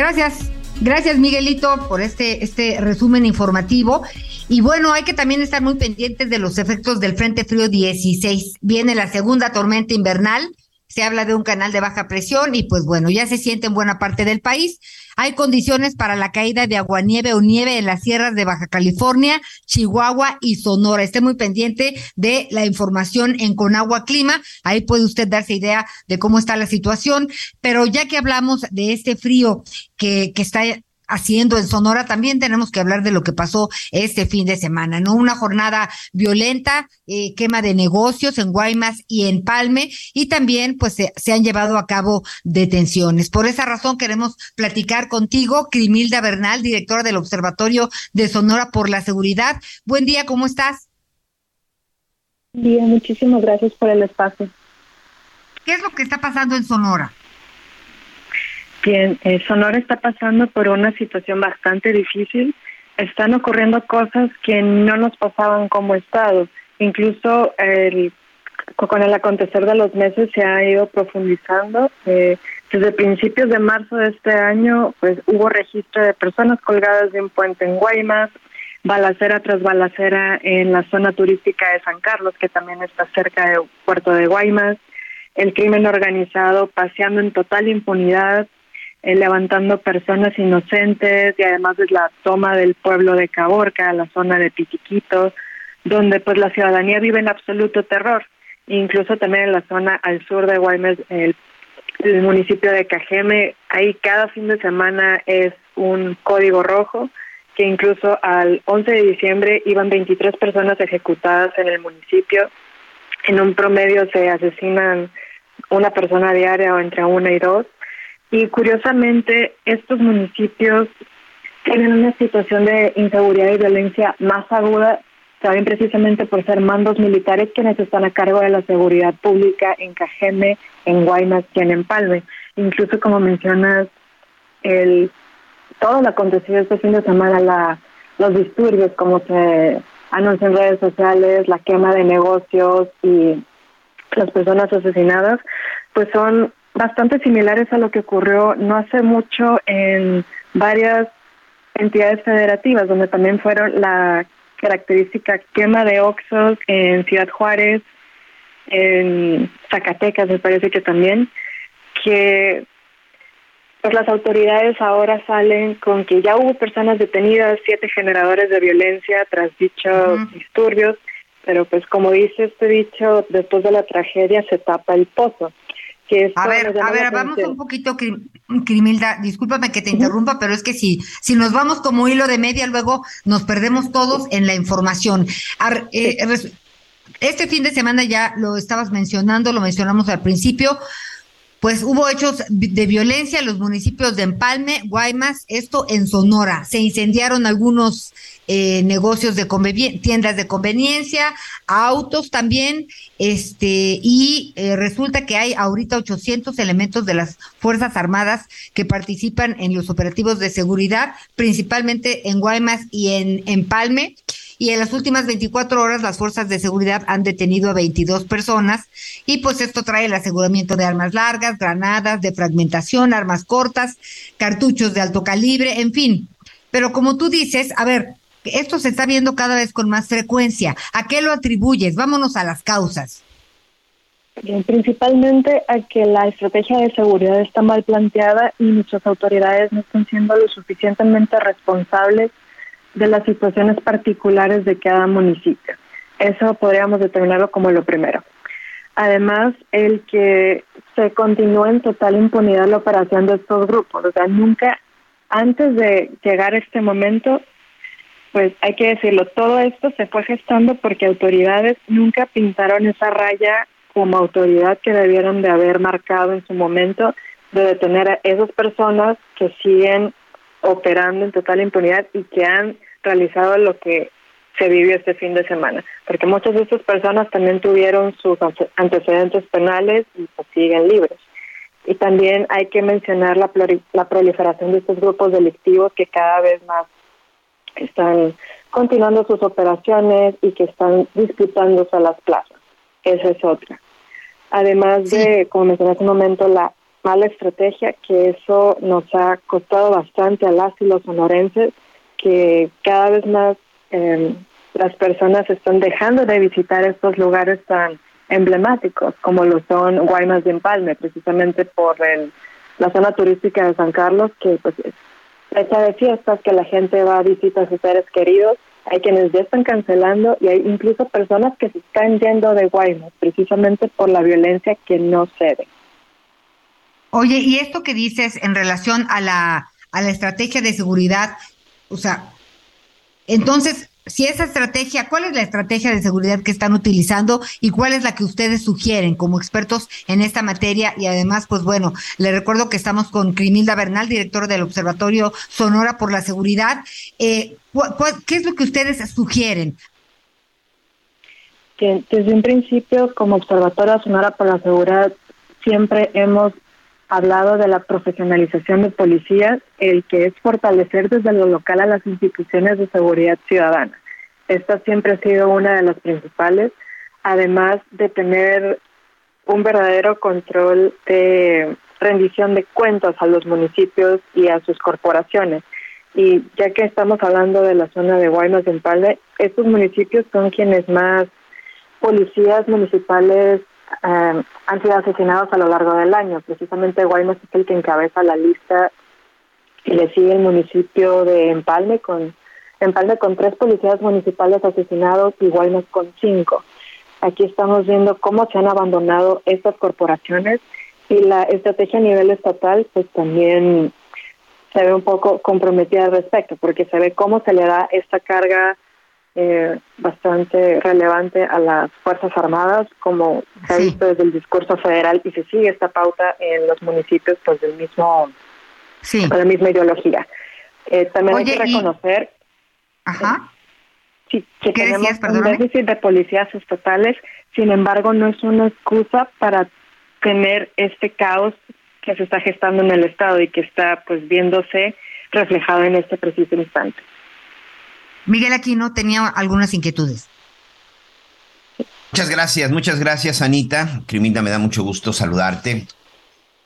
Speaker 6: Gracias, gracias Miguelito por este, este resumen informativo. Y bueno, hay que también estar muy pendientes de los efectos del Frente Frío 16. Viene la segunda tormenta invernal, se habla de un canal de baja presión y pues bueno, ya se siente en buena parte del país. Hay condiciones para la caída de aguanieve o nieve en las sierras de Baja California, Chihuahua y Sonora. Esté muy pendiente de la información en Conagua Clima. Ahí puede usted darse idea de cómo está la situación. Pero ya que hablamos de este frío que, que está haciendo en Sonora, también tenemos que hablar de lo que pasó este fin de semana, ¿no? Una jornada violenta, eh, quema de negocios en Guaymas y en Palme, y también pues se, se, han llevado a cabo detenciones. Por esa razón queremos platicar contigo, Crimilda Bernal, directora del Observatorio de Sonora por la Seguridad. Buen día, ¿cómo estás?
Speaker 9: Bien, muchísimas gracias por el espacio.
Speaker 6: ¿Qué es lo que está pasando en Sonora?
Speaker 9: Bien, eh, Sonora está pasando por una situación bastante difícil. Están ocurriendo cosas que no nos pasaban como Estado. Incluso el, con el acontecer de los meses se ha ido profundizando. Eh, desde principios de marzo de este año, pues hubo registro de personas colgadas de un puente en Guaymas, balacera tras balacera en la zona turística de San Carlos, que también está cerca del puerto de Guaymas. el crimen organizado paseando en total impunidad, eh, levantando personas inocentes y además es la toma del pueblo de Caborca, la zona de Pitiquito, donde pues la ciudadanía vive en absoluto terror. Incluso también en la zona al sur de Guaymas, el, el municipio de Cajeme, ahí cada fin de semana es un código rojo, que incluso al 11 de diciembre iban 23 personas ejecutadas en el municipio. En un promedio se asesinan una persona diaria o entre una y dos. Y curiosamente, estos municipios tienen una situación de inseguridad y violencia más aguda, también precisamente por ser mandos militares quienes están a cargo de la seguridad pública en Cajeme, en Guaymas y en Empalme. Incluso como mencionas, el todo lo acontecido este fin de semana, la, los disturbios, como se anuncia en redes sociales, la quema de negocios y las personas asesinadas, pues son bastante similares a lo que ocurrió no hace mucho en varias entidades federativas, donde también fueron la característica quema de oxos en Ciudad Juárez, en Zacatecas me parece que también, que pues las autoridades ahora salen con que ya hubo personas detenidas, siete generadores de violencia tras dichos disturbios, pero pues como dice este dicho, después de la tragedia se tapa el pozo. Que
Speaker 6: a ver, a ver, vamos un poquito, Crimilda, discúlpame que te interrumpa, pero es que si, si nos vamos como hilo de media, luego nos perdemos todos en la información. Eh, este fin de semana ya lo estabas mencionando, lo mencionamos al principio, pues hubo hechos de violencia en los municipios de Empalme, Guaymas, esto en Sonora. Se incendiaron algunos eh, negocios de tiendas de conveniencia, autos también, este, y eh, resulta que hay ahorita 800 elementos de las Fuerzas Armadas que participan en los operativos de seguridad, principalmente en Guaymas y en Empalme y en las últimas 24 horas las fuerzas de seguridad han detenido a 22 personas y pues esto trae el aseguramiento de armas largas, granadas de fragmentación, armas cortas, cartuchos de alto calibre, en fin. Pero como tú dices, a ver, esto se está viendo cada vez con más frecuencia. ¿A qué lo atribuyes? Vámonos a las causas.
Speaker 9: principalmente a que la estrategia de seguridad está mal planteada y nuestras autoridades no están siendo lo suficientemente responsables de las situaciones particulares de cada municipio. Eso podríamos determinarlo como lo primero. Además, el que se continúe en total impunidad la operación de estos grupos. O sea, nunca, antes de llegar a este momento, pues hay que decirlo, todo esto se fue gestando porque autoridades nunca pintaron esa raya como autoridad que debieron de haber marcado en su momento de detener a esas personas que siguen operando en total impunidad y que han realizado lo que se vivió este fin de semana, porque muchas de estas personas también tuvieron sus antecedentes penales y pues siguen libres. Y también hay que mencionar la, la proliferación de estos grupos delictivos que cada vez más están continuando sus operaciones y que están disputándose a las plazas. Esa es otra. Además de, como mencioné hace un momento, la mala estrategia, que eso nos ha costado bastante a las y los sonorenses, que cada vez más em, las personas están dejando de visitar estos lugares tan emblemáticos como lo son Guaymas de Empalme, precisamente por la zona turística de San Carlos, que pues es fecha de fiestas, que la gente va a visitar a sus seres queridos. Hay quienes ya están cancelando y hay incluso personas que se están yendo de Guaymas, precisamente por la violencia que no cede.
Speaker 6: Oye, y esto que dices en relación a la, a la estrategia de seguridad, o sea, entonces, si esa estrategia, ¿cuál es la estrategia de seguridad que están utilizando y cuál es la que ustedes sugieren como expertos en esta materia? Y además, pues bueno, le recuerdo que estamos con Crimilda Bernal, director del Observatorio Sonora por la Seguridad. Eh, ¿Qué es lo que ustedes sugieren?
Speaker 9: Que desde un principio, como Observatorio Sonora por la Seguridad, siempre hemos hablado de la profesionalización de policías, el que es fortalecer desde lo local a las instituciones de seguridad ciudadana. Esta siempre ha sido una de las principales, además de tener un verdadero control de rendición de cuentas a los municipios y a sus corporaciones. Y ya que estamos hablando de la zona de Guaymas en Empalme, estos municipios son quienes más policías municipales eh, han sido asesinados a lo largo del año. Precisamente Guaymas es el que encabeza la lista y le sigue el municipio de Empalme con Empalme con tres policías municipales asesinados y Guaymas con cinco. Aquí estamos viendo cómo se han abandonado estas corporaciones y la estrategia a nivel estatal pues también se ve un poco comprometida al respecto porque se ve cómo se le da esta carga eh, bastante relevante a las Fuerzas Armadas, como se ha visto desde el discurso federal y se sigue esta pauta en los municipios pues del mismo,
Speaker 6: sí.
Speaker 9: con la misma ideología. Eh, también hay que reconocer
Speaker 6: Ajá.
Speaker 9: sí, que tenemos un déficit de policías estatales, sin embargo no es una excusa para tener este caos que se está gestando en el Estado y que está pues viéndose reflejado en este preciso instante.
Speaker 6: Miguel Aquino tenía algunas inquietudes.
Speaker 7: Muchas gracias, muchas gracias, Anita. Criminda, me da mucho gusto saludarte.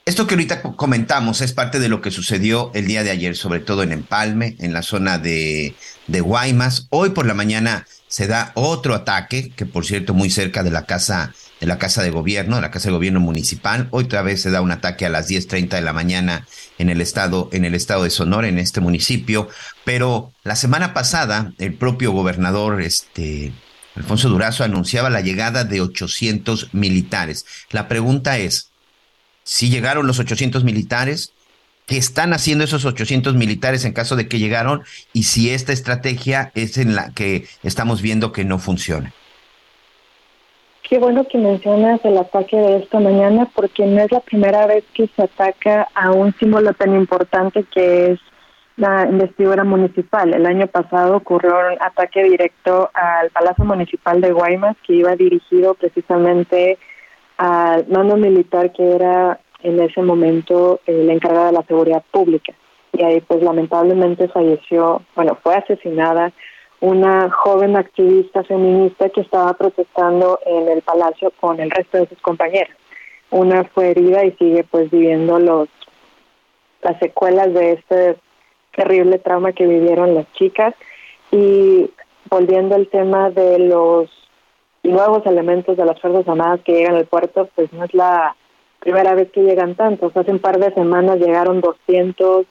Speaker 7: Esto que ahorita comentamos es parte de lo que sucedió el día de ayer, sobre todo en Empalme, en la zona de, de Guaymas. Hoy por la mañana se da otro ataque, que por cierto muy cerca de la casa la casa de gobierno, la casa de gobierno municipal. Hoy otra vez se da un ataque a las 10:30 de la mañana en el estado en el estado de Sonora en este municipio, pero la semana pasada el propio gobernador este Alfonso Durazo anunciaba la llegada de 800 militares. La pregunta es, si llegaron los 800 militares, ¿qué están haciendo esos 800 militares en caso de que llegaron? Y si esta estrategia es en la que estamos viendo que no funciona.
Speaker 9: Qué bueno que mencionas el ataque de esta mañana porque no es la primera vez que se ataca a un símbolo tan importante que es la investidura municipal. El año pasado ocurrió un ataque directo al Palacio Municipal de Guaymas que iba dirigido precisamente al mando militar que era en ese momento la encargada de la seguridad pública. Y ahí pues lamentablemente falleció, bueno, fue asesinada una joven activista feminista que estaba protestando en el palacio con el resto de sus compañeras. Una fue herida y sigue pues viviendo los las secuelas de este terrible trauma que vivieron las chicas y volviendo al tema de los nuevos elementos de las Fuerzas Armadas que llegan al puerto, pues no es la primera vez que llegan tantos. Hace un par de semanas llegaron 200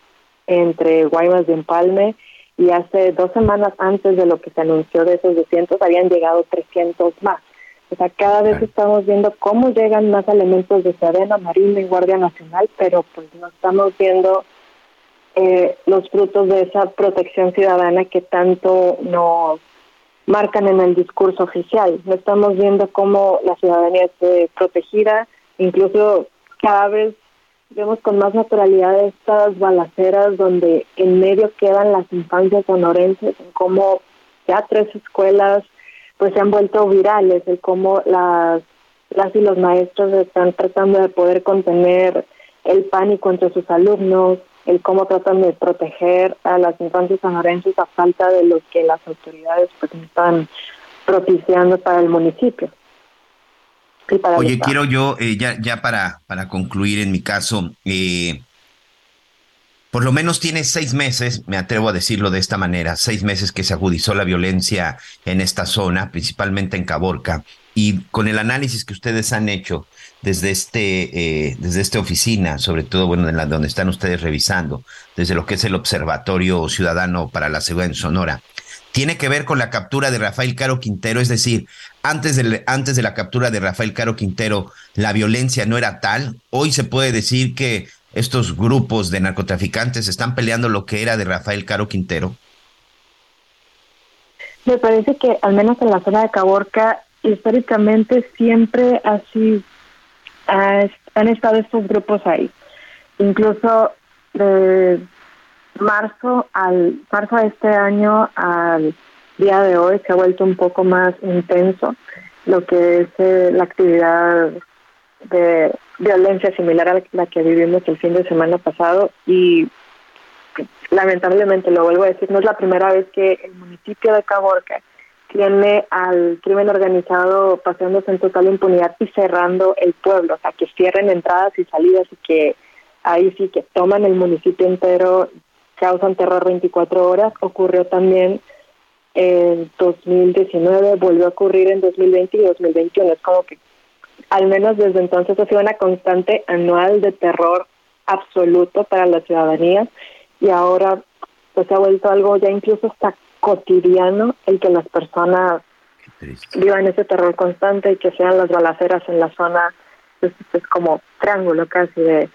Speaker 9: entre Guaymas y Empalme y hace dos semanas antes de lo que se anunció de esos 200 habían llegado 300 más. O sea, cada vez estamos viendo cómo llegan más elementos de Sedena, Marina y Guardia Nacional, pero pues no estamos viendo eh, los frutos de esa protección ciudadana que tanto nos marcan en el discurso oficial. No estamos viendo cómo la ciudadanía esté protegida, incluso cada vez vemos con más naturalidad estas balaceras donde en medio quedan las infancias sonorenses, en cómo ya tres escuelas pues se han vuelto virales, el cómo las, las y los maestros están tratando de poder contener el pánico entre sus alumnos, el cómo tratan de proteger a las infancias sonorenses a falta de lo que las autoridades pues están propiciando para el municipio.
Speaker 7: Oye, quiero yo, eh, ya, ya para, para concluir en mi caso, eh, por lo menos tiene seis meses, me atrevo a decirlo de esta manera, seis meses que se agudizó la violencia en esta zona, principalmente en Caborca, y con el análisis que ustedes han hecho desde este, eh, desde esta oficina, sobre todo, bueno, en la, donde están ustedes revisando, desde lo que es el Observatorio Ciudadano para la Seguridad en Sonora, tiene que ver con la captura de Rafael Caro Quintero, es decir, antes de, antes de la captura de Rafael Caro Quintero, la violencia no era tal. Hoy se puede decir que estos grupos de narcotraficantes están peleando lo que era de Rafael Caro Quintero.
Speaker 9: Me parece que al menos en la zona de Caborca, históricamente siempre así han estado estos grupos ahí. Incluso de marzo al marzo de este año al día de hoy se ha vuelto un poco más intenso lo que es eh, la actividad de violencia similar a la que vivimos el fin de semana pasado y lamentablemente lo vuelvo a decir no es la primera vez que el municipio de Caborca tiene al crimen organizado paseándose en total impunidad y cerrando el pueblo, o sea, que cierren entradas y salidas y que ahí sí que toman el municipio entero causan terror 24 horas. Ocurrió también en 2019, volvió a ocurrir en 2020 y 2021. Es como que al menos desde entonces ha sido una constante anual de terror absoluto para la ciudadanía. Y ahora pues se ha vuelto algo ya incluso hasta cotidiano el que las personas vivan ese terror constante y que sean las balaceras en la zona pues, es como triángulo casi de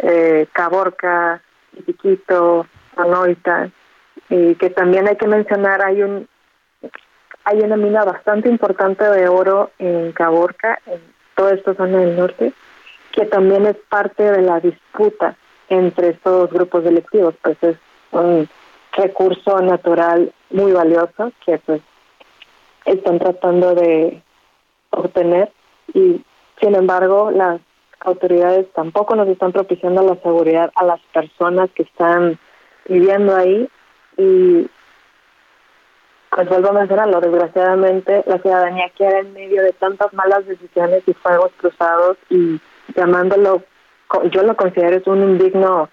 Speaker 9: eh, Caborca, Chiquito, Sonoita y que también hay que mencionar hay un hay una mina bastante importante de oro en Caborca, en toda esta zona del norte, que también es parte de la disputa entre estos grupos delictivos, pues es un recurso natural muy valioso que pues están tratando de obtener y sin embargo las autoridades tampoco nos están propiciando la seguridad a las personas que están viviendo ahí y pues vuelvo a mencionarlo, desgraciadamente la ciudadanía queda en medio de tantas malas decisiones y fuegos cruzados y llamándolo, yo lo considero es un indigno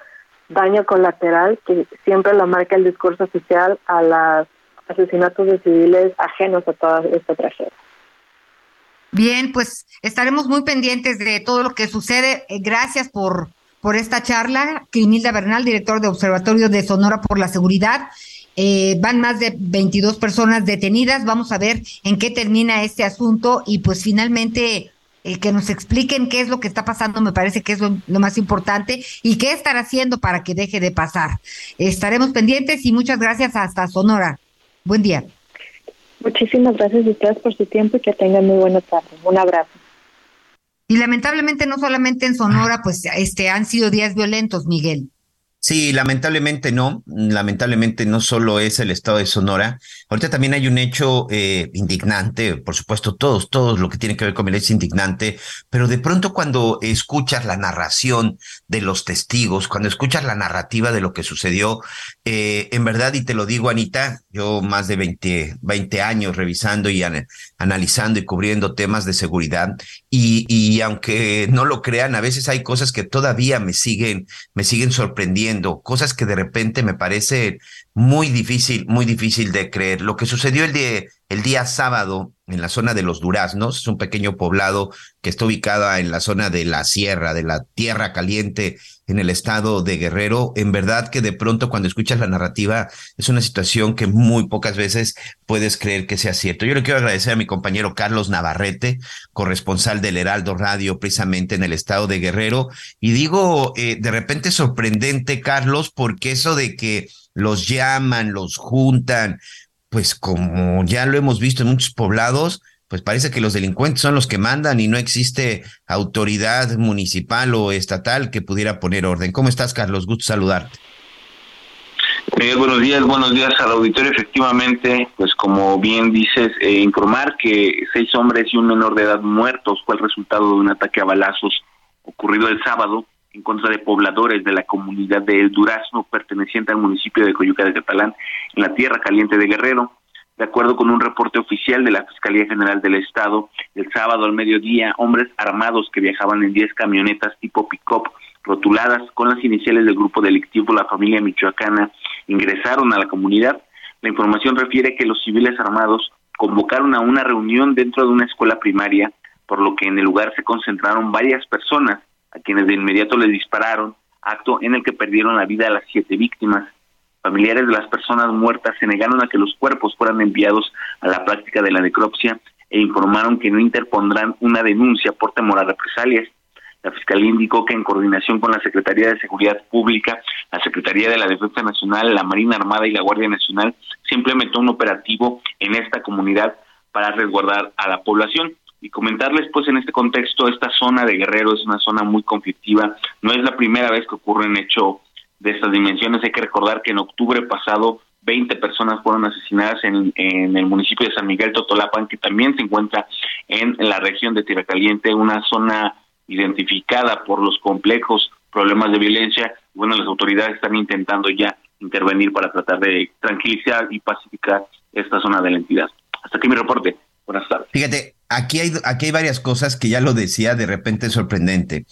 Speaker 9: daño colateral que siempre lo marca el discurso oficial a los asesinatos de civiles ajenos a toda esta tragedia.
Speaker 6: Bien, pues estaremos muy pendientes de todo lo que sucede. Eh, gracias por, por esta charla. Crimilda Bernal, director de Observatorio de Sonora por la Seguridad. Eh, van más de 22 personas detenidas. Vamos a ver en qué termina este asunto y pues finalmente eh, que nos expliquen qué es lo que está pasando, me parece que es lo, más importante y qué estar haciendo para que deje de pasar. Estaremos pendientes y muchas gracias hasta Sonora. Buen día.
Speaker 9: Muchísimas gracias a ustedes por su tiempo y que tengan muy buena tarde. Un abrazo.
Speaker 6: Y lamentablemente no solamente en Sonora, pues este han sido días violentos, Miguel.
Speaker 7: Sí, lamentablemente no. Lamentablemente no solo es el estado de Sonora. Ahorita también hay un hecho eh, indignante, por supuesto, todos, todos lo que tiene que ver con el es indignante, pero de pronto cuando escuchas la narración de los testigos, cuando escuchas la narrativa de lo que sucedió, eh, en verdad, y te lo digo, Anita, yo más de 20, 20 años revisando y analizando y cubriendo temas de seguridad, y, y aunque no lo crean, a veces hay cosas que todavía me siguen, me siguen sorprendiendo cosas que de repente me parece muy difícil, muy difícil de creer. Lo que sucedió el día, el día sábado en la zona de los Duraznos, es un pequeño poblado que está ubicado en la zona de la sierra, de la tierra caliente en el estado de Guerrero. En verdad que de pronto cuando escuchas la narrativa es una situación que muy pocas veces puedes creer que sea cierto. Yo le quiero agradecer a mi compañero Carlos Navarrete, corresponsal del Heraldo Radio precisamente en el estado de Guerrero. Y digo, eh, de repente sorprendente, Carlos, porque eso de que los llaman, los juntan, pues como ya lo hemos visto en muchos poblados, pues parece que los delincuentes son los que mandan y no existe autoridad municipal o estatal que pudiera poner orden. ¿Cómo estás, Carlos? Gusto saludarte.
Speaker 13: Buenos días, buenos días al auditorio. Efectivamente, pues como bien dices, eh, informar que seis hombres y un menor de edad muertos fue el resultado de un ataque a balazos ocurrido el sábado en contra de pobladores de la comunidad de El Durazno, perteneciente al municipio de Coyuca de Catalán, en la Tierra Caliente de Guerrero. De acuerdo con un reporte oficial de la Fiscalía General del Estado, el sábado al mediodía, hombres armados que viajaban en 10 camionetas tipo pick-up rotuladas con las iniciales del grupo delictivo La Familia Michoacana ingresaron a la comunidad. La información refiere que los civiles armados convocaron a una reunión dentro de una escuela primaria, por lo que en el lugar se concentraron varias personas a quienes de inmediato les dispararon, acto en el que perdieron la vida a las siete víctimas. Familiares de las personas muertas se negaron a que los cuerpos fueran enviados a la práctica de la necropsia e informaron que no interpondrán una denuncia por temor a represalias. La Fiscalía indicó que en coordinación con la Secretaría de Seguridad Pública, la Secretaría de la Defensa Nacional, la Marina Armada y la Guardia Nacional se implementó un operativo en esta comunidad para resguardar a la población y comentarles pues en este contexto esta zona de Guerrero es una zona muy conflictiva, no es la primera vez que ocurre un hecho de estas dimensiones, hay que recordar que en octubre pasado 20 personas fueron asesinadas en, en el municipio de San Miguel Totolapan, que también se encuentra en la región de Tierra Caliente, una zona identificada por los complejos problemas de violencia. Bueno, las autoridades están intentando ya intervenir para tratar de tranquilizar y pacificar esta zona de la entidad. Hasta aquí mi reporte. Buenas tardes.
Speaker 7: Fíjate, aquí hay, aquí hay varias cosas que ya lo decía, de repente sorprendente.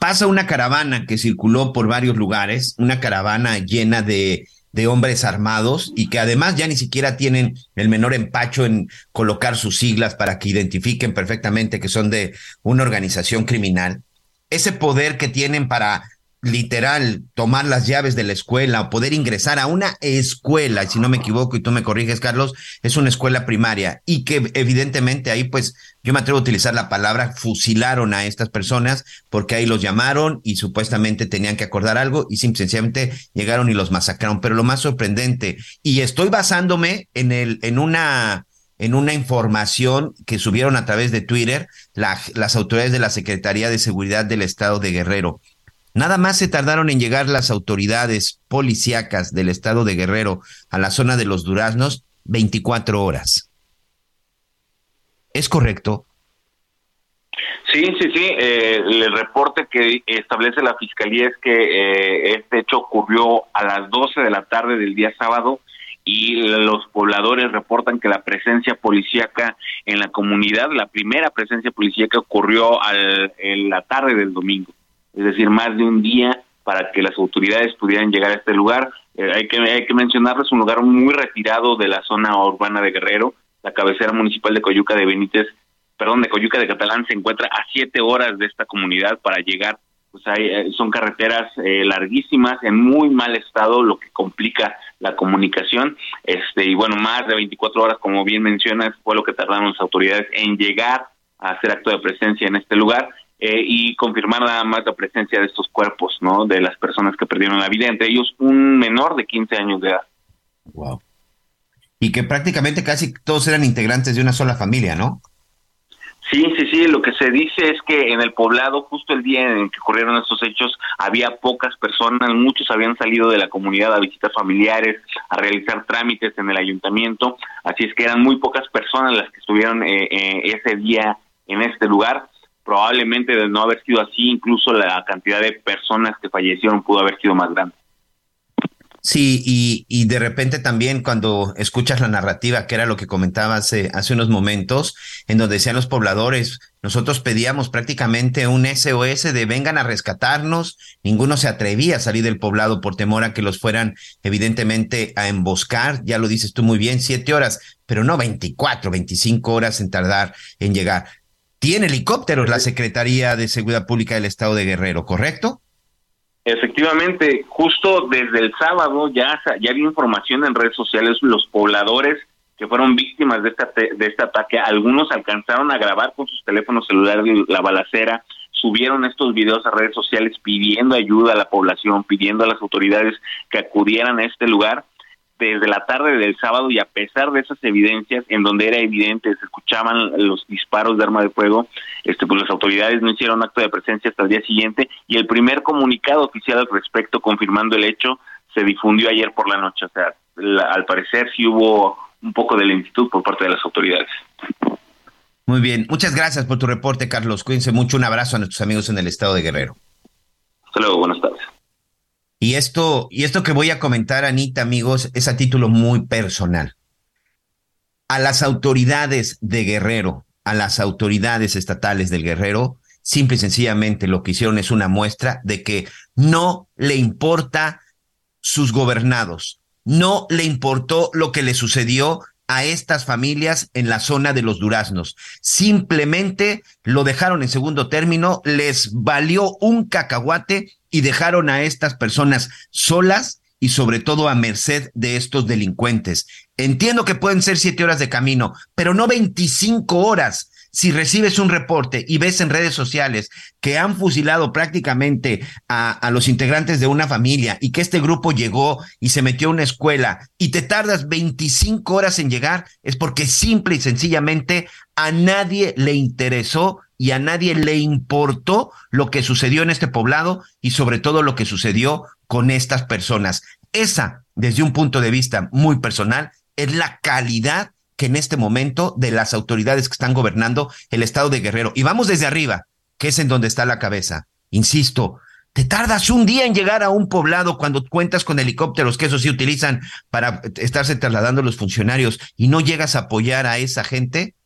Speaker 7: Pasa una caravana que circuló por varios lugares, una caravana llena de de hombres armados y que además ya ni siquiera tienen el menor empacho en colocar sus siglas para que identifiquen perfectamente que son de una organización criminal. Ese poder que tienen para literal tomar las llaves de la escuela o poder ingresar a una escuela, y si no me equivoco y tú me corriges, Carlos, es una escuela primaria y que evidentemente ahí pues yo me atrevo a utilizar la palabra fusilaron a estas personas porque ahí los llamaron y supuestamente tenían que acordar algo y simplemente llegaron y los masacraron. Pero lo más sorprendente, y estoy basándome en el, en una en una información que subieron a través de Twitter las autoridades de la Secretaría de Seguridad del Estado de Guerrero. Nada más se tardaron en llegar las autoridades policíacas del estado de Guerrero a la zona de los Duraznos 24 horas. ¿Es correcto?
Speaker 13: Sí, sí, sí. Eh, el reporte que establece la fiscalía es que eh, este hecho ocurrió a las 12 de la tarde del día sábado y los pobladores reportan que la presencia policíaca en la comunidad, la primera presencia policíaca ocurrió al, en la tarde del domingo es decir, más de un día para que las autoridades pudieran llegar a este lugar. Eh, hay, que, hay que un lugar muy retirado de la zona urbana de Guerrero. La cabecera municipal de Coyuca de Benítez, perdón, de Coyuca de Catalán se encuentra a siete horas de esta comunidad para llegar. Pues hay, eh, son carreteras eh, larguísimas, en muy mal estado, lo que complica la comunicación. Este Y bueno, más de 24 horas, como bien mencionas, fue lo que tardaron las autoridades en llegar a hacer acto de presencia en este lugar eh, y confirmar nada más la presencia de estos cuerpos, ¿no? De las personas que perdieron la vida, entre ellos un menor de 15 años de edad.
Speaker 7: Wow. Y que prácticamente casi todos eran integrantes de una sola familia, ¿no?
Speaker 13: Sí, sí, sí, lo que se dice es que en el poblado, justo el día en que ocurrieron estos hechos, había pocas personas, muchos habían salido de la comunidad a visitar familiares, a realizar trámites en el ayuntamiento, así es que eran muy pocas personas las que estuvieron eh, eh, ese día en este lugar probablemente de no haber sido así, incluso la cantidad de personas que fallecieron pudo haber sido más grande.
Speaker 7: Sí, y, de repente también cuando escuchas la narrativa, que era lo que comentaba hace, hace unos momentos, en donde decían los pobladores, nosotros pedíamos prácticamente un SOS de vengan a rescatarnos, ninguno se atrevía a salir del poblado por temor a que los fueran evidentemente a emboscar, ya lo dices tú muy bien, siete horas, pero no 24, 25 horas en tardar en llegar. Tiene helicópteros la Secretaría de Seguridad Pública del Estado de Guerrero, ¿correcto?
Speaker 13: Efectivamente, justo desde el sábado ya, ya había información en redes sociales, los pobladores que fueron víctimas de, esta, de este ataque, algunos alcanzaron a grabar con sus teléfonos celulares la balacera, subieron estos videos a redes sociales pidiendo ayuda a la población, pidiendo a las autoridades que acudieran a este lugar desde la tarde del sábado y a pesar de esas evidencias en donde era evidente, se escuchaban los disparos de arma de fuego, este, pues las autoridades no hicieron acto de presencia hasta el día siguiente y el primer comunicado oficial al respecto confirmando el hecho se difundió ayer por la noche. O sea, al parecer sí hubo un poco de lentitud por parte de las autoridades.
Speaker 7: Muy bien, muchas gracias por tu reporte, Carlos. Cuídense mucho. Un abrazo a nuestros amigos en el estado de Guerrero.
Speaker 13: Hasta luego, buenas tardes.
Speaker 7: Y esto, y esto que voy a comentar, Anita, amigos, es a título muy personal. A las autoridades de Guerrero, a las autoridades estatales del Guerrero, simple y sencillamente lo que hicieron es una muestra de que no le importa sus gobernados, no le importó lo que le sucedió a estas familias en la zona de los duraznos. Simplemente lo dejaron en segundo término, les valió un cacahuate y dejaron a estas personas solas y sobre todo a merced de estos delincuentes. Entiendo que pueden ser siete horas de camino, pero no 25 horas. Si recibes un reporte y ves en redes sociales que han fusilado prácticamente a, los integrantes de una familia y que este grupo llegó y se metió a una escuela y te tardas 25 horas en llegar, es porque simple y sencillamente a nadie le interesó y a nadie le importó lo que sucedió en este poblado y sobre todo lo que sucedió con estas personas. Esa, desde un punto de vista muy personal, es la calidad que en este momento de las autoridades que están gobernando el estado de Guerrero. Y vamos desde arriba, que es en donde está la cabeza. Insisto, te tardas un día en llegar a un poblado cuando cuentas con helicópteros, que eso sí utilizan para estarse trasladando los funcionarios y no llegas a apoyar a esa gente.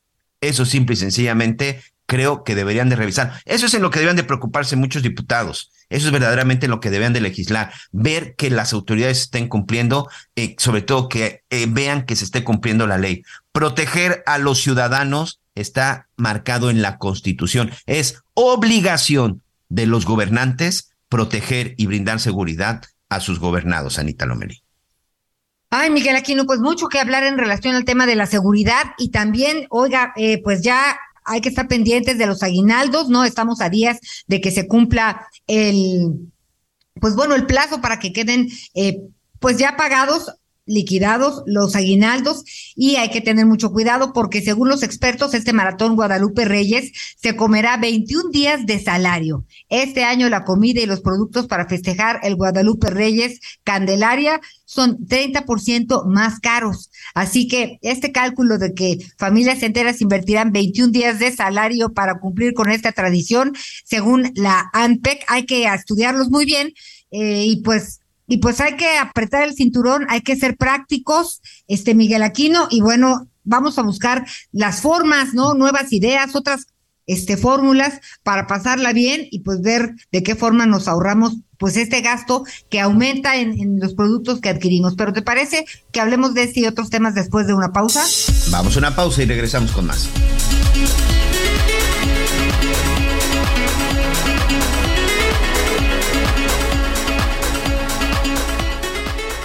Speaker 7: Eso simple y sencillamente creo que deberían de revisar. Eso es en lo que deberían de preocuparse muchos diputados, Eso es verdaderamente lo que deben de legislar, ver que las autoridades estén cumpliendo, eh, sobre todo que eh, vean que se esté cumpliendo la ley. Proteger a los ciudadanos está marcado en la Constitución. Es obligación de los gobernantes proteger y brindar seguridad a sus gobernados, Anita Lomeli.
Speaker 6: Ay, Miguel Aquino, pues mucho que hablar en relación al tema de la seguridad y también, oiga, eh, pues ya hay que estar pendientes de los aguinaldos, ¿no? Estamos a días de que se cumpla el, pues bueno, el plazo para que queden, eh, pues ya pagados liquidados los aguinaldos y hay que tener mucho cuidado porque según los expertos este maratón Guadalupe Reyes se comerá 21 días de salario. Este año la comida y los productos para festejar el Guadalupe Reyes Candelaria son 30% más caros. Así que este cálculo de que familias enteras invertirán 21 días de salario para cumplir con esta tradición, según la ANPEC, hay que estudiarlos muy bien eh, y pues y pues hay que apretar el cinturón, hay que ser prácticos, este Miguel Aquino, y bueno, vamos a buscar las formas, ¿no? Nuevas ideas, otras este fórmulas para pasarla bien y pues ver de qué forma nos ahorramos pues este gasto que aumenta en, en, los productos que adquirimos. Pero ¿te parece que hablemos de este y otros temas después de una pausa?
Speaker 7: Vamos a una pausa y regresamos con más.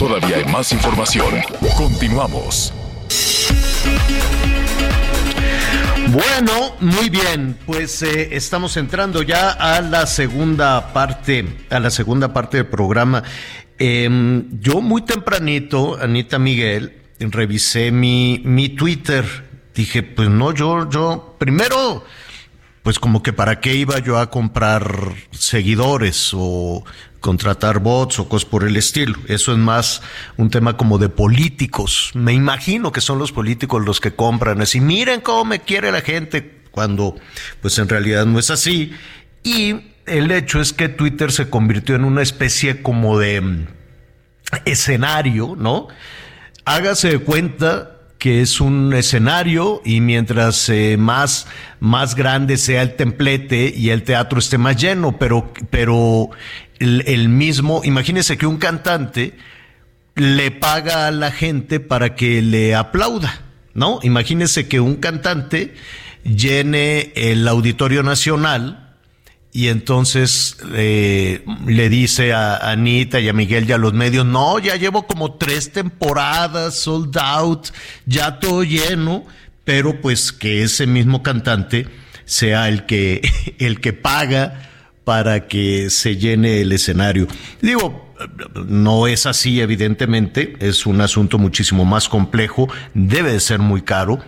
Speaker 2: Todavía hay más información. Continuamos.
Speaker 4: Bueno, muy bien, pues eh, estamos entrando ya a la segunda parte, a la segunda parte del programa. Eh, yo muy tempranito, Anita Miguel, revisé mi, mi Twitter. Dije, pues no, yo, yo, primero, pues como que para qué iba yo a comprar seguidores o contratar bots o cosas por el estilo. Eso es más un tema como de políticos. Me imagino que son los políticos los que compran así, miren cómo me quiere la gente, cuando pues en realidad no es así. Y el hecho es que Twitter se convirtió en una especie como de mm, escenario, ¿no? Hágase de cuenta que es un escenario y mientras eh, más, más grande sea el templete y el teatro esté más lleno, pero, pero el, el mismo, imagínese que un cantante le paga a la gente para que le aplauda, ¿no? Imagínese que un cantante llene el Auditorio Nacional y entonces eh, le dice a Anita y a Miguel y a los medios, no, ya llevo como tres temporadas, sold out, ya todo lleno, pero pues que ese mismo cantante sea el que, el que paga para que se llene el escenario. Digo, no es así, evidentemente, es un asunto muchísimo más complejo, debe de ser muy caro,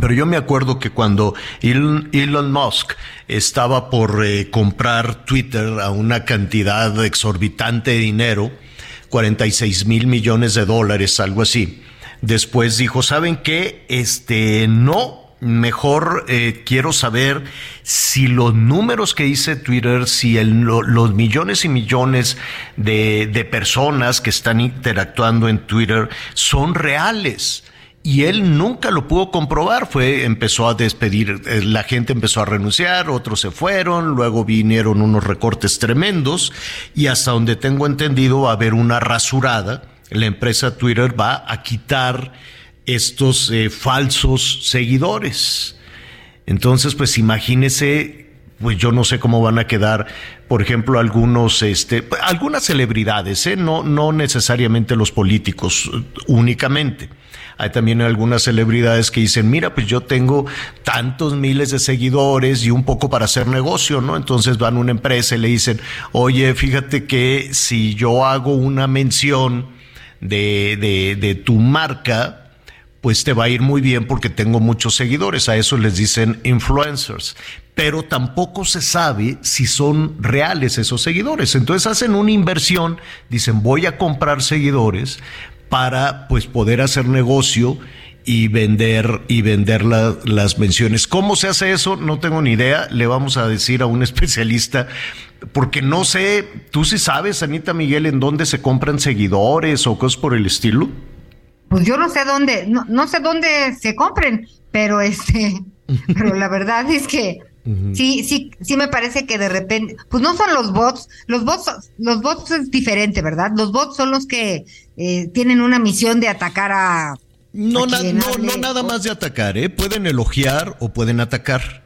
Speaker 4: pero yo me acuerdo que cuando Elon Musk estaba por eh, comprar Twitter a una cantidad exorbitante de dinero, 46 mil millones de dólares, algo así, después dijo, ¿saben qué? Este, no, mejor eh, quiero saber si los números que dice Twitter, si los millones y millones de, de personas que están interactuando en Twitter son reales y él nunca lo pudo comprobar. Fue, empezó a despedir, eh, la gente empezó a renunciar, otros se fueron, luego vinieron unos recortes tremendos y hasta donde tengo entendido va a haber una rasurada la empresa Twitter va a quitar estos eh, falsos seguidores. Entonces, pues imagínese pues yo no sé cómo van a quedar, por ejemplo, algunos, este, algunas celebridades, ¿eh? no, no necesariamente los políticos únicamente. Hay también algunas celebridades que dicen, mira, pues yo tengo tantos miles de seguidores y un poco para hacer negocio, ¿no? Entonces van a una empresa y le dicen, oye, fíjate que si yo hago una mención de, de, de tu marca, pues te va a ir muy bien porque tengo muchos seguidores. A eso les dicen influencers. Pero tampoco se sabe si son reales esos seguidores. Entonces hacen una inversión, dicen voy a comprar seguidores para pues poder hacer negocio y vender y vender las menciones. ¿Cómo se hace eso? No tengo ni idea. Le vamos a decir a un especialista porque no sé, tú sí sabes, Anita Miguel, en dónde se compran seguidores o cosas por el estilo.
Speaker 6: Pues yo no sé dónde, no, no sé dónde se compren, pero este, pero la verdad es que sí, sí, sí me parece que de repente, pues no son los bots, los bots, los bots es diferente, ¿verdad? Los bots son los que eh, tienen una misión de atacar a
Speaker 4: no, no, no nada más de atacar, ¿eh? Pueden elogiar o pueden atacar.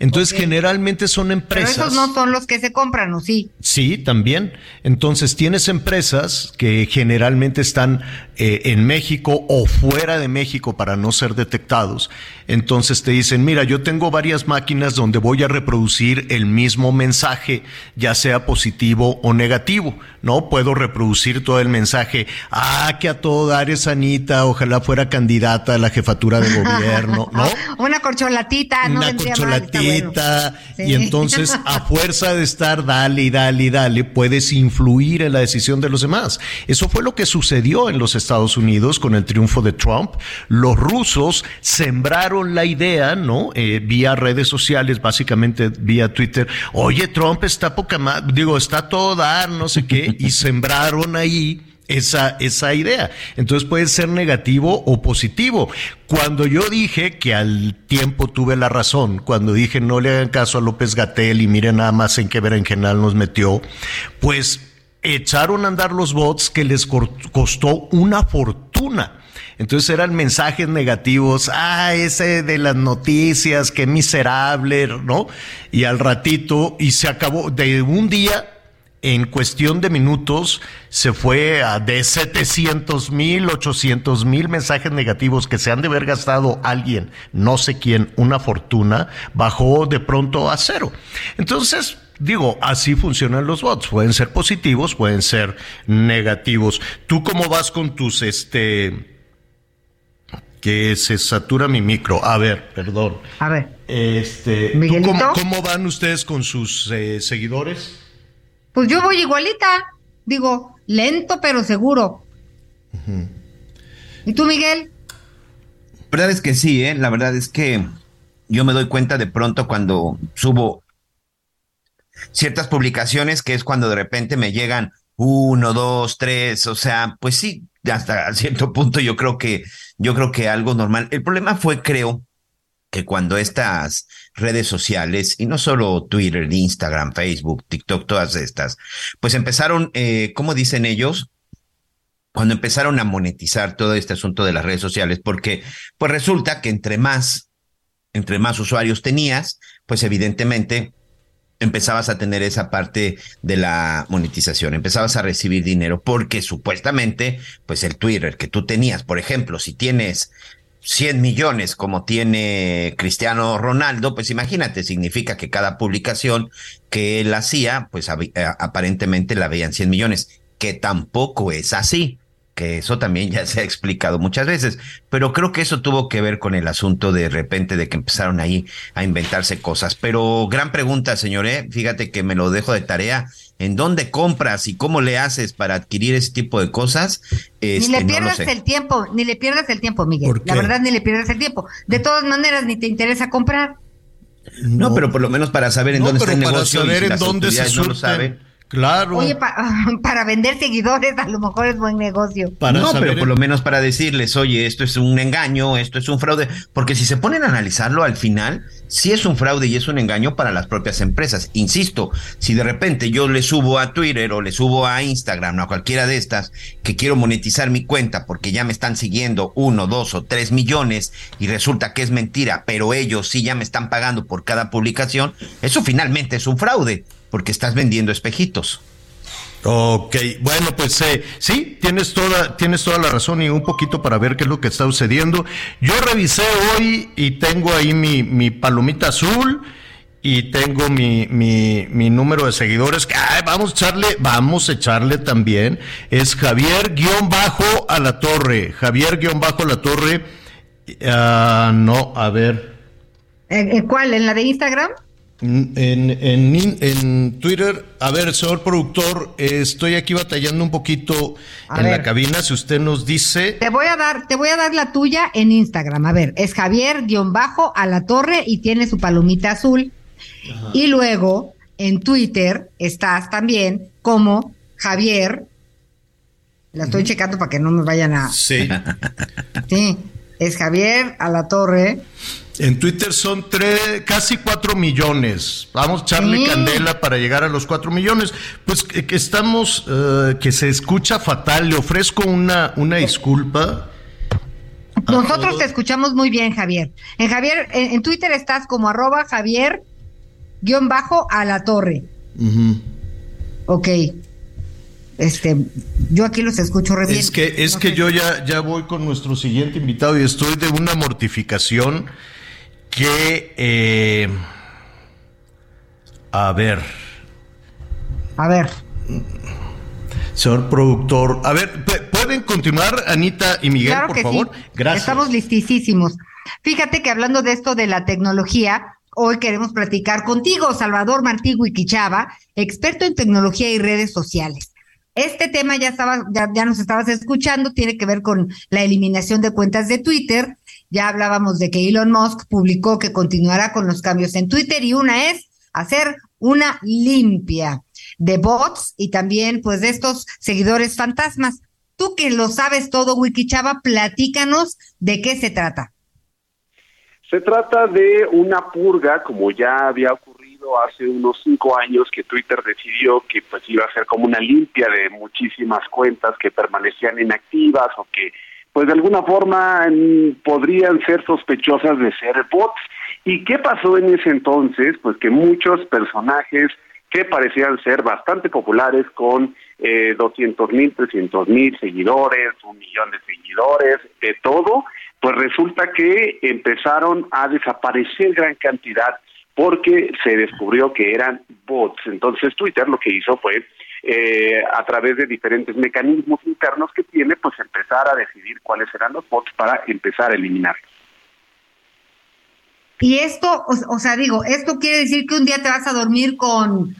Speaker 4: Entonces, generalmente son empresas.
Speaker 6: Pero esos no son los que se compran, ¿o sí?
Speaker 4: Sí, también. Entonces, tienes empresas que generalmente están eh, en México o fuera de México para no ser detectados. Entonces te dicen, mira, yo tengo varias máquinas donde voy a reproducir el mismo mensaje, ya sea positivo o negativo. No puedo reproducir todo el mensaje. Ah, que a todo dar es Anita, ojalá fuera candidata a la jefatura de gobierno, ¿no?
Speaker 6: Una corcholatita, no
Speaker 4: Una corcholatita. Y entonces, a fuerza de estar dale dale y dale, puedes influir en la decisión de los demás. Eso fue lo que sucedió en los Estados Unidos con el triunfo de Trump. Los rusos sembraron la idea, ¿no? Eh, vía redes sociales, básicamente vía Twitter. Oye, Trump está poca más, digo, está todo dar, no sé qué, y sembraron ahí esa, esa idea. Entonces puede ser negativo o positivo. Cuando yo dije que al tiempo tuve la razón, cuando dije no le hagan caso a López Gatel y miren nada más en qué general nos metió, pues echaron a andar los bots que les costó una fortuna. Entonces eran mensajes negativos, ah, ese de las noticias, qué miserable, ¿no? Y al ratito, y se acabó, de un día, en cuestión de minutos, se fue a de 700 mil, 800 mil mensajes negativos que se han de haber gastado alguien, no sé quién, una fortuna, bajó de pronto a cero. Entonces, digo, así funcionan los bots. Pueden ser positivos, pueden ser negativos. ¿Tú cómo vas con tus, este, que se satura mi micro? A ver, perdón.
Speaker 6: A ver.
Speaker 4: Este, cómo, van ustedes con sus eh, seguidores?
Speaker 6: Pues yo voy igualita. Digo, lento pero seguro. ¿Y tú, Miguel?
Speaker 7: La verdad es que sí, ¿eh? La verdad es que yo me doy cuenta de pronto cuando subo ciertas publicaciones que es cuando de repente me llegan uno, dos, tres, o sea, pues sí, hasta cierto punto yo creo que, yo creo que algo normal. El problema fue, creo, que cuando estas redes sociales, y no solo Twitter, Instagram, Facebook, TikTok, todas estas, pues empezaron, eh, como dicen ellos, cuando empezaron a monetizar todo este asunto de las redes sociales, porque pues resulta que entre más, entre más usuarios tenías, pues evidentemente empezabas a tener esa parte de la monetización, empezabas a recibir dinero porque supuestamente, pues el Twitter que tú tenías, por ejemplo, si tienes 100 millones como tiene Cristiano Ronaldo, pues imagínate, significa que cada publicación que él hacía, pues eh, aparentemente la veían 100 millones, que tampoco es así que eso también ya se ha explicado muchas veces, pero creo que eso tuvo que ver con el asunto de repente de que empezaron ahí a inventarse cosas. Pero gran pregunta, señor, ¿eh? fíjate que me lo dejo de tarea. ¿En dónde compras y cómo le haces para adquirir ese tipo de cosas?
Speaker 6: ni le este, pierdas el tiempo, ni le pierdas el tiempo, Miguel. La verdad, ni le pierdas el tiempo. De todas maneras, ni te interesa comprar.
Speaker 7: No, pero por lo menos para saber en dónde está el negocio.
Speaker 4: Saber en dónde se
Speaker 7: no lo saben
Speaker 4: Claro.
Speaker 6: Oye, para vender seguidores a lo mejor es buen negocio.
Speaker 7: no, pero por lo menos para decirles, oye, esto es un engaño, esto es un fraude, porque si se ponen a analizarlo al final, sí es un fraude y es un engaño para las propias empresas. Insisto, si de repente yo le subo a Twitter o le subo a Instagram o a cualquiera de estas que quiero monetizar mi cuenta porque ya me están siguiendo uno, dos o tres millones y resulta que es mentira, pero ellos sí ya me están pagando por cada publicación, eso finalmente es un fraude porque estás vendiendo espejitos.
Speaker 4: Ok, bueno, pues eh, sí, tienes toda, tienes toda la razón y un poquito para ver qué es lo que está sucediendo. Yo revisé hoy y tengo ahí mi, mi palomita azul y tengo mi, mi, mi número de seguidores. Ay, vamos a echarle, vamos a echarle también. Es Javier guion bajo a la torre. Javier guion bajo a la torre. Ah, no, a ver.
Speaker 6: ¿Cuál? ¿En la de Instagram?
Speaker 4: En, en, en, Twitter, a ver, señor productor, estoy aquí batallando un poquito en la cabina, si usted nos dice.
Speaker 6: Te voy a dar, te voy a dar la tuya en Instagram. A ver, es Javier-bajo a la torre y tiene su palomita azul. Y luego en Twitter estás también como Javier. La estoy checando para que no me vayan a.
Speaker 4: Sí.
Speaker 6: sí, es Javier a la torre.
Speaker 4: En Twitter son tres, casi cuatro millones. Vamos a echarle candela para llegar a los cuatro millones. Pues que, estamos, eh, que se escucha fatal. Le ofrezco una, una disculpa.
Speaker 6: Nosotros te escuchamos muy bien, Javier. En Javier, en, Twitter estás como arroba Javier guion bajo a la torre. Ok. Este, yo aquí los escucho re bien.
Speaker 4: Es que, es que yo ya, ya voy con nuestro siguiente invitado y estoy de una mortificación que, eh, a ver.
Speaker 6: A ver.
Speaker 4: Señor productor, a ver, ¿pueden continuar Anita y Miguel, por favor?
Speaker 6: Gracias. Estamos listísimos. Fíjate que hablando de esto de la tecnología, hoy queremos platicar contigo, Salvador Martigui Quichava, experto en tecnología y redes sociales. Este tema ya estaba, ya, ya nos estabas escuchando, tiene que ver con la eliminación de cuentas de Twitter ya hablábamos de que Elon Musk publicó que continuará con los cambios en Twitter y una es hacer una limpia de bots y también pues de estos seguidores fantasmas. Tú que lo sabes todo, Wikichava, platícanos de qué se trata.
Speaker 14: Se trata de una purga, como ya había ocurrido hace unos cinco años que Twitter decidió que pues iba a ser como una limpia de muchísimas cuentas que permanecían inactivas o que pues de alguna forma mm, podrían ser sospechosas de ser bots. ¿Y qué pasó en ese entonces? Pues que muchos personajes que parecían ser bastante populares con eh, 200 mil, 300 mil seguidores, un millón de seguidores, de todo, pues resulta que empezaron a desaparecer gran cantidad porque se descubrió que eran bots. Entonces Twitter lo que hizo fue eh, a través de diferentes mecanismos internos que tiene, pues empezar a decidir cuáles serán los bots para empezar a eliminarlos.
Speaker 6: Y esto, o, sea, digo, esto quiere decir que un día te vas a dormir con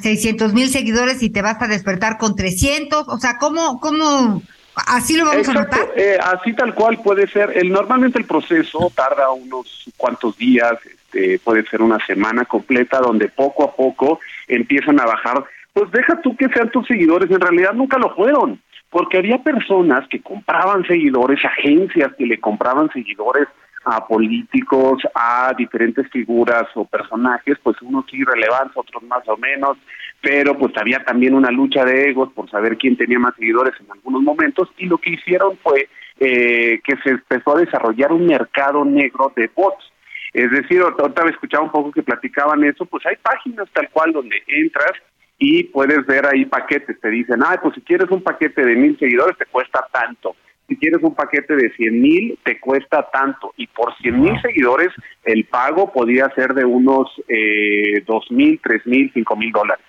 Speaker 6: 600 mil seguidores y te vas a despertar con 300, o sea, ¿cómo, cómo, así lo vamos a notar?
Speaker 14: Eh, así tal cual puede ser. El, normalmente el proceso tarda unos cuantos días, este, puede ser una semana completa, donde poco a poco empiezan a bajar pues deja tú que sean tus seguidores, en realidad nunca lo fueron, porque había personas que compraban seguidores, agencias que le compraban seguidores a políticos, a diferentes figuras o personajes, pues unos sí relevantes, otros más o menos, pero pues había también una lucha de egos por saber quién tenía más seguidores en algunos momentos y lo que hicieron fue eh, que se empezó a desarrollar un mercado negro de bots. Es decir, ahorita escuchaba un poco que platicaban eso, pues hay páginas tal cual donde entras y puedes ver ahí paquetes, te dicen, ah, pues si quieres un paquete de mil seguidores te cuesta tanto, si quieres un paquete de cien mil te cuesta tanto, y por cien mil seguidores el pago podía ser de unos eh, dos mil, tres mil, cinco mil dólares.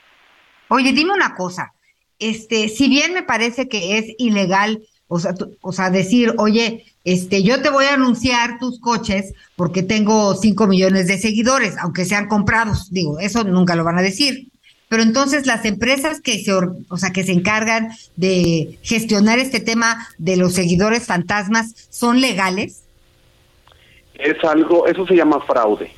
Speaker 6: Oye, dime una cosa, este, si bien me parece que es ilegal, o sea, o sea, decir, oye, este, yo te voy a anunciar tus coches porque tengo cinco millones de seguidores, aunque sean comprados, digo, eso nunca lo van a decir pero entonces las empresas que se, o sea, que se encargan de gestionar este tema de los seguidores fantasmas son legales?
Speaker 14: Es algo, eso se llama fraude.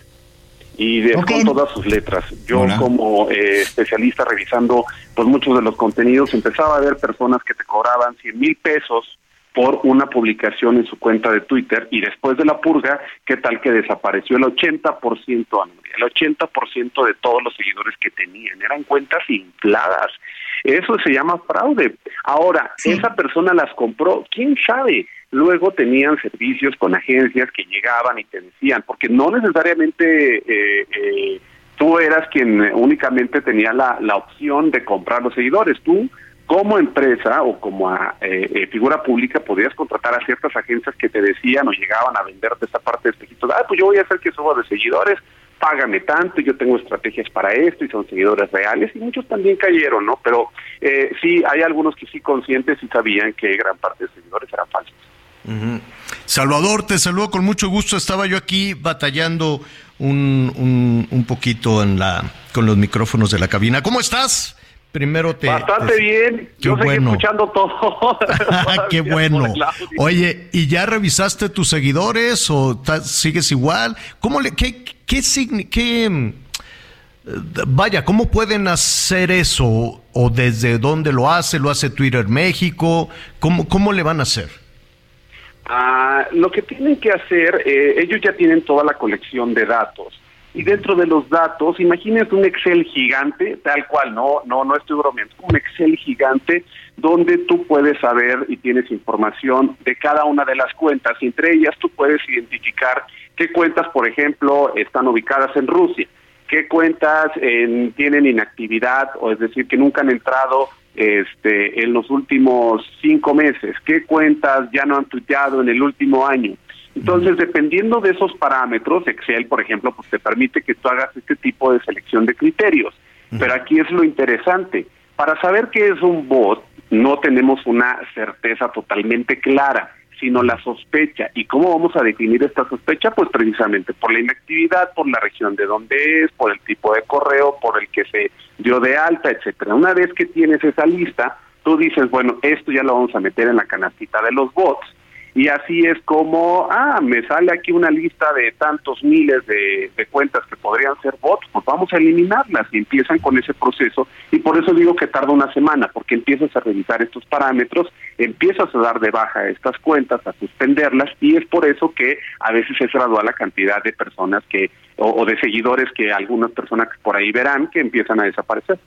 Speaker 14: y de, con todas sus letras. Yo como eh, especialista revisando pues muchos de los contenidos empezaba a ver personas que te cobraban 100 mil pesos por una publicación en su cuenta de Twitter y después de la purga, ¿qué tal que desapareció el 80%, el 80% de todos los seguidores que tenían? Eran cuentas infladas. Eso se llama fraude. Ahora, esa persona las compró, ¿quién sabe? Luego tenían servicios con agencias que llegaban y te decían, porque no necesariamente eh, eh, tú eras quien únicamente tenía la, la opción de comprar los seguidores, tú como empresa o como eh, figura pública podías contratar a ciertas agencias que te decían o llegaban a venderte esta parte de espejitos, ah, pues yo voy a hacer que suba de seguidores, págame tanto, yo tengo estrategias para esto y son seguidores reales y muchos también cayeron, ¿no? Pero eh, sí, hay algunos que sí conscientes y sabían que gran parte de seguidores eran falsos.
Speaker 4: Salvador, te saludo con mucho gusto. Estaba yo aquí batallando un, un, poquito en la, con los micrófonos de la cabina. ¿Cómo estás? Primero te.
Speaker 14: Bastante bien. Yo seguí escuchando todo.
Speaker 4: qué bueno. Oye, ¿y ya revisaste tus seguidores o sigues igual? ¿Cómo le, qué, qué, qué, mm, vaya, cómo pueden hacer eso? ¿O desde dónde lo hace? ¿Lo hace Twitter México? ¿Cómo, cómo le van a hacer?
Speaker 14: Ah, lo que tienen que hacer, eh, ellos ya tienen toda la colección de datos y dentro de los datos, imagínense un Excel gigante, tal cual, no, no, no estoy bromeando, un Excel gigante donde tú puedes saber y tienes información de cada una de las cuentas entre ellas tú puedes identificar qué cuentas, por ejemplo, están ubicadas en Rusia, qué cuentas tienen inactividad, o es decir, que nunca han entrado este, en los últimos cinco meses, qué cuentas ya no han tuiteado en el último año. Entonces, dependiendo de esos parámetros, Excel, por ejemplo, pues te permite que tú hagas este tipo de selección de criterios. Pero aquí es lo interesante. Para saber qué es un bot, no tenemos una certeza totalmente clara, sino la sospecha. ¿Y cómo vamos a definir esta sospecha? Pues precisamente por la inactividad, por la región de donde es, por el tipo de correo, por el que se dio de alta, etcétera. Una vez que tienes esa lista, tú dices, bueno, esto ya lo vamos a meter en la canastita de los bots y así es como, ah, me sale aquí una lista de tantos miles de, cuentas que podrían ser bots, pues vamos a eliminarlas y empiezan con ese proceso y por eso digo que tarda una semana, porque empiezas a revisar estos parámetros, empiezas a dar de baja estas cuentas, a suspenderlas y es por eso que a veces es gradual la cantidad de personas que o, o de seguidores que algunas personas por ahí verán que empiezan a desaparecer.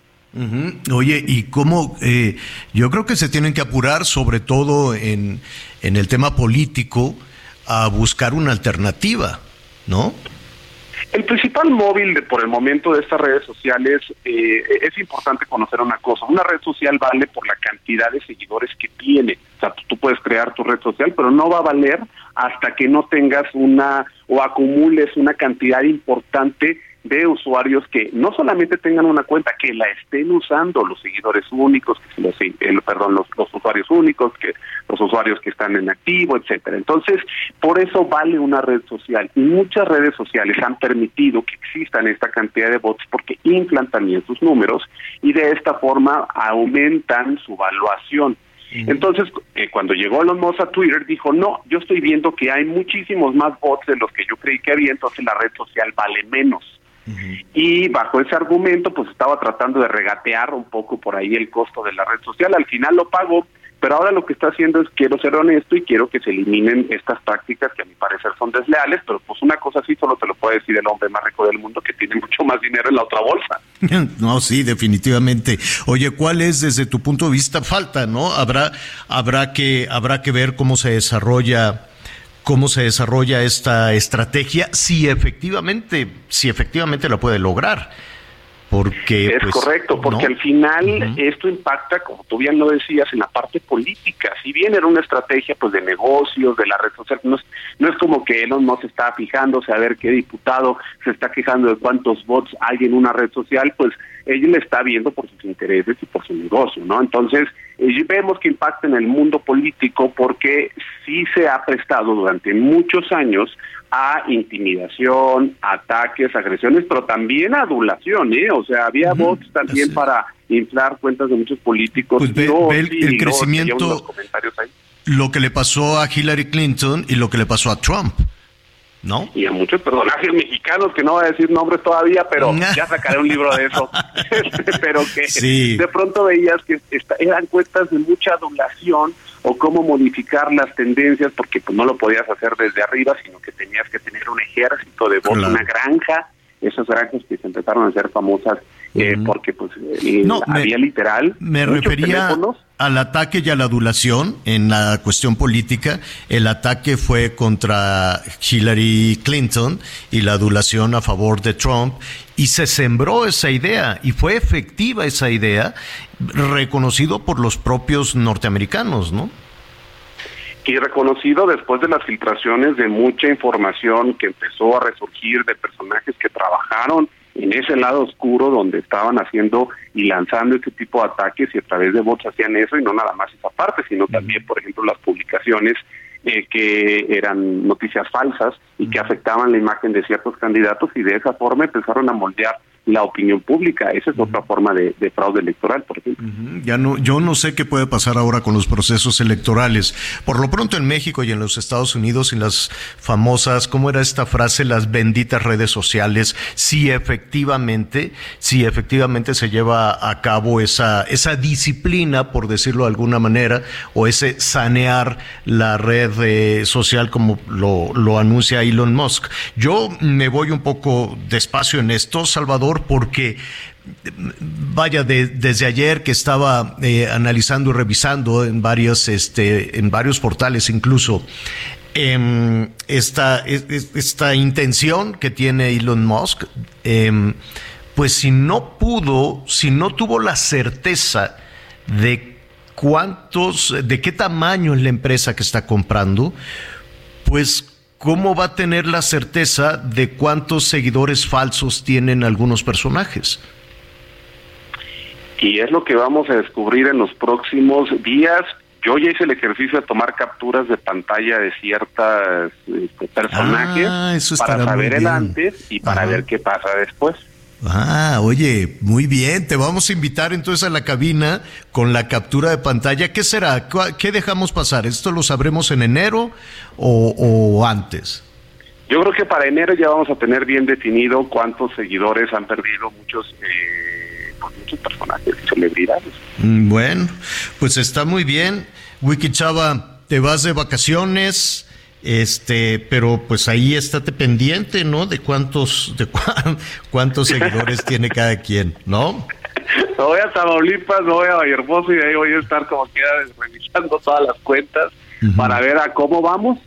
Speaker 4: Oye, ¿y cómo? Eh, yo creo que se tienen que apurar, sobre todo en, en el tema político, a buscar una alternativa, ¿no?
Speaker 14: El principal móvil de, por el momento de estas redes sociales eh, es importante conocer una cosa. Una red social vale por la cantidad de seguidores que tiene. O sea, tú puedes crear tu red social, pero no va a valer hasta que no tengas una o acumules una cantidad importante de usuarios que no solamente tengan una cuenta, que la estén usando los seguidores únicos, que los, perdón, los, los, usuarios únicos, que los usuarios que están en activo, etcétera. Entonces, por eso vale una red social. Y muchas redes sociales han permitido que existan esta cantidad de bots porque inflan también sus números y de esta forma aumentan su valuación. Entonces, eh, cuando llegó Elon Musk a Twitter, dijo, no, yo estoy viendo que hay muchísimos más bots de los que yo creí que había, entonces la red social vale menos. Y bajo ese argumento, pues estaba tratando de regatear un poco por ahí el costo de la red social. Al final lo pagó, pero ahora lo que está haciendo es quiero ser honesto y quiero que se eliminen estas prácticas que a mi parecer son desleales, pero pues una cosa así solo te lo puede decir el hombre más rico del mundo que tiene mucho más dinero en la otra bolsa.
Speaker 4: No, sí, definitivamente. Oye, ¿cuál es desde tu punto de vista falta, no? Habrá habrá que habrá que ver cómo se desarrolla cómo se desarrolla esta estrategia, si efectivamente, si efectivamente la puede lograr. Porque,
Speaker 14: es
Speaker 4: pues,
Speaker 14: correcto, porque al final esto impacta, como tú bien lo decías, en la parte política. Si bien era una estrategia pues de negocios, de la red social, no es, no es como que Elon se está fijándose a ver qué diputado se está quejando de cuántos votos hay en una red social, pues ella le está viendo por sus intereses y por su negocio, ¿no? Entonces, eh, vemos que impacta en el mundo político porque sí se ha prestado durante muchos años a intimidación, ataques, agresiones, pero también a adulación, ¿eh? O sea, había bots también para inflar cuentas de muchos políticos.
Speaker 4: Pues ve, el, crecimiento, lo que le pasó a Hillary Clinton y lo que le pasó a Trump.
Speaker 7: ¿No?
Speaker 14: Y a muchos personajes mexicanos, que no voy a decir nombres todavía, pero ya sacaré un libro de eso. Pero que
Speaker 7: Sí.
Speaker 14: de pronto veías que eran cuentas de mucha adulación o cómo modificar las tendencias, porque pues no lo podías hacer desde arriba, sino que tenías que tener un ejército de voz,
Speaker 7: Claro.
Speaker 14: una granja, esas granjas que se empezaron a hacer famosas eh, porque pues eh,
Speaker 4: No, me-
Speaker 14: había literal
Speaker 4: Me
Speaker 14: muchos
Speaker 4: refería
Speaker 14: teléfonos
Speaker 4: al ataque y a la adulación en la cuestión política. El ataque fue contra Hillary Clinton y la adulación a favor de Trump. Y se sembró esa idea y fue efectiva esa idea, reconocido por los propios norteamericanos, ¿no?
Speaker 14: y reconocido después de las filtraciones de mucha información que empezó a resurgir de personajes que trabajaron en ese lado oscuro donde estaban haciendo y lanzando este tipo de ataques y a través de bots hacían eso y no nada más esa parte, sino también, por ejemplo, las publicaciones eh, que eran noticias falsas y que afectaban la imagen de ciertos candidatos y de esa forma empezaron a moldear la opinión pública. Esa es otra forma de, de fraude electoral, por ejemplo.
Speaker 4: Ya no, yo no sé qué puede pasar ahora con los procesos electorales. Por lo pronto en México y en los Estados Unidos y las famosas, ¿cómo era esta frase? Las benditas redes sociales. Si efectivamente, si efectivamente se lleva a cabo esa, esa disciplina, por decirlo de alguna manera, o ese sanear la red eh, social como lo, lo anuncia Elon Musk. Yo me voy un poco despacio en esto, Salvador, porque vaya de- desde ayer que estaba eh, analizando y revisando en varios este en varios portales incluso em, esta es- es- esta intención que tiene Elon Musk em, pues si no pudo si no tuvo la certeza de cuántos de qué tamaño es la empresa que está comprando pues ¿cómo va a tener la certeza de cuántos seguidores falsos tienen algunos personajes?
Speaker 14: y es lo que vamos a descubrir en los próximos días. Yo ya hice el ejercicio de tomar capturas de pantalla de ciertos personajes
Speaker 4: Ah, eso
Speaker 14: para saber el antes y para
Speaker 4: Ajá.
Speaker 14: ver qué pasa después.
Speaker 4: Ah, oye, muy bien. Te vamos a invitar entonces a la cabina con la captura de pantalla. ¿Qué será? ¿Cuá- ¿Qué dejamos pasar? ¿Esto lo sabremos en enero o, o antes?
Speaker 14: Yo creo que para enero ya vamos a tener bien definido cuántos seguidores han perdido muchos eh, pues, muchos personajes y celebridades.
Speaker 4: Mm, Bueno, pues está muy bien. Wiki Chava, te vas de vacaciones, este, pero pues ahí estate pendiente, ¿no? De cuántos, de cuán- cuántos seguidores tiene cada quien, ¿no?
Speaker 14: Voy a Tamaulipas, voy a Vallehermoso y ahí voy a estar como quiera revisando todas las cuentas para ver a cómo vamos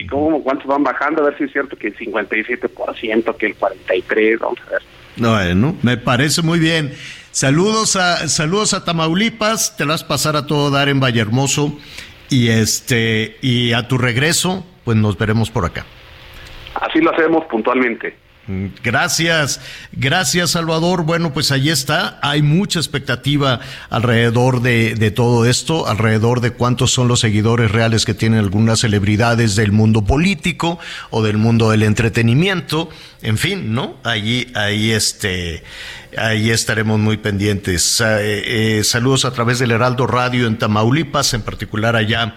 Speaker 14: y cómo cuántos van bajando, a ver si es cierto que el 57%, que el 43%, vamos a ver.
Speaker 4: Bueno, me parece muy bien. Saludos a, saludos a Tamaulipas, te las pasar a todo dar en Vallehermoso y este, y a tu regreso, pues nos veremos por acá.
Speaker 14: Así lo hacemos puntualmente.
Speaker 4: Mm, Gracias, gracias Salvador. Bueno, pues ahí está. Hay mucha expectativa alrededor de, de todo esto, alrededor de cuántos son los seguidores reales que tienen algunas celebridades del mundo político o del mundo del entretenimiento. En fin, ¿no? Allí, ahí este, ahí estaremos muy pendientes. Eh, eh, saludos a través del Heraldo Radio en Tamaulipas, en particular allá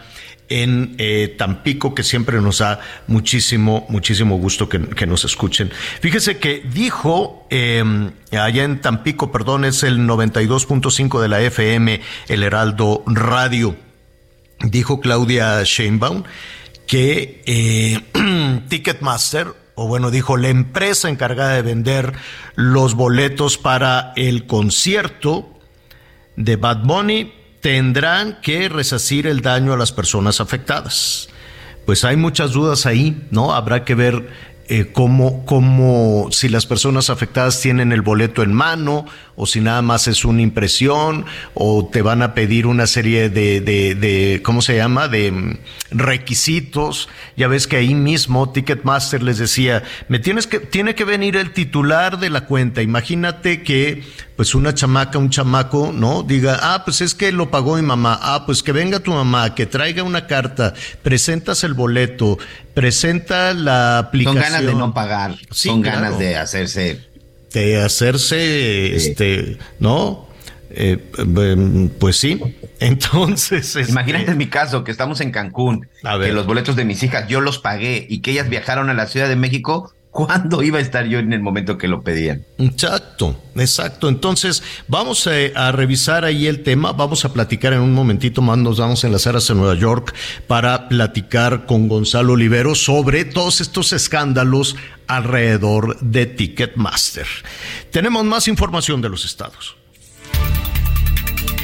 Speaker 4: en eh, Tampico, que siempre nos da muchísimo, muchísimo gusto que, que nos escuchen. Fíjese que dijo, eh, allá en Tampico, perdón, es el 92.5 de la FM, el Heraldo Radio, dijo Claudia Sheinbaum que eh, Ticketmaster, o bueno, dijo la empresa encargada de vender los boletos para el concierto de Bad Bunny, tendrán que resacir el daño a las personas afectadas. Pues hay muchas dudas ahí, ¿no? Habrá que ver eh, cómo, cómo, si las personas afectadas tienen el boleto en mano, o si nada más es una impresión, o te van a pedir una serie de, de, de ¿cómo se llama? De mm, requisitos. Ya ves que ahí mismo Ticketmaster les decía, me tienes que, tiene que venir el titular de la cuenta. Imagínate que, pues una chamaca, un chamaco, ¿no? Diga, ah, pues es que lo pagó mi mamá. Ah, pues que venga tu mamá, que traiga una carta, presentas el boleto, presenta la
Speaker 7: Son
Speaker 4: aplicación.
Speaker 7: ganas de no pagar,
Speaker 4: Sí,
Speaker 7: son
Speaker 4: claro.
Speaker 7: ganas de hacerse
Speaker 4: de hacerse, este, ¿no? Eh, em, pues sí. Entonces.
Speaker 7: Este, Imagínate en mi caso, que estamos en Cancún, que los boletos de mis hijas yo los pagué y que ellas viajaron a la Ciudad de México ¿Cuándo iba a estar yo en el momento que lo pedían?
Speaker 4: Exacto, exacto. Entonces, vamos a, eh, a, revisar ahí el tema. Vamos a platicar en un momentito más. Nos vamos a enlazar hacia Nueva York para platicar con Gonzalo Olivero sobre todos estos escándalos alrededor de Ticketmaster. Tenemos más información de los estados.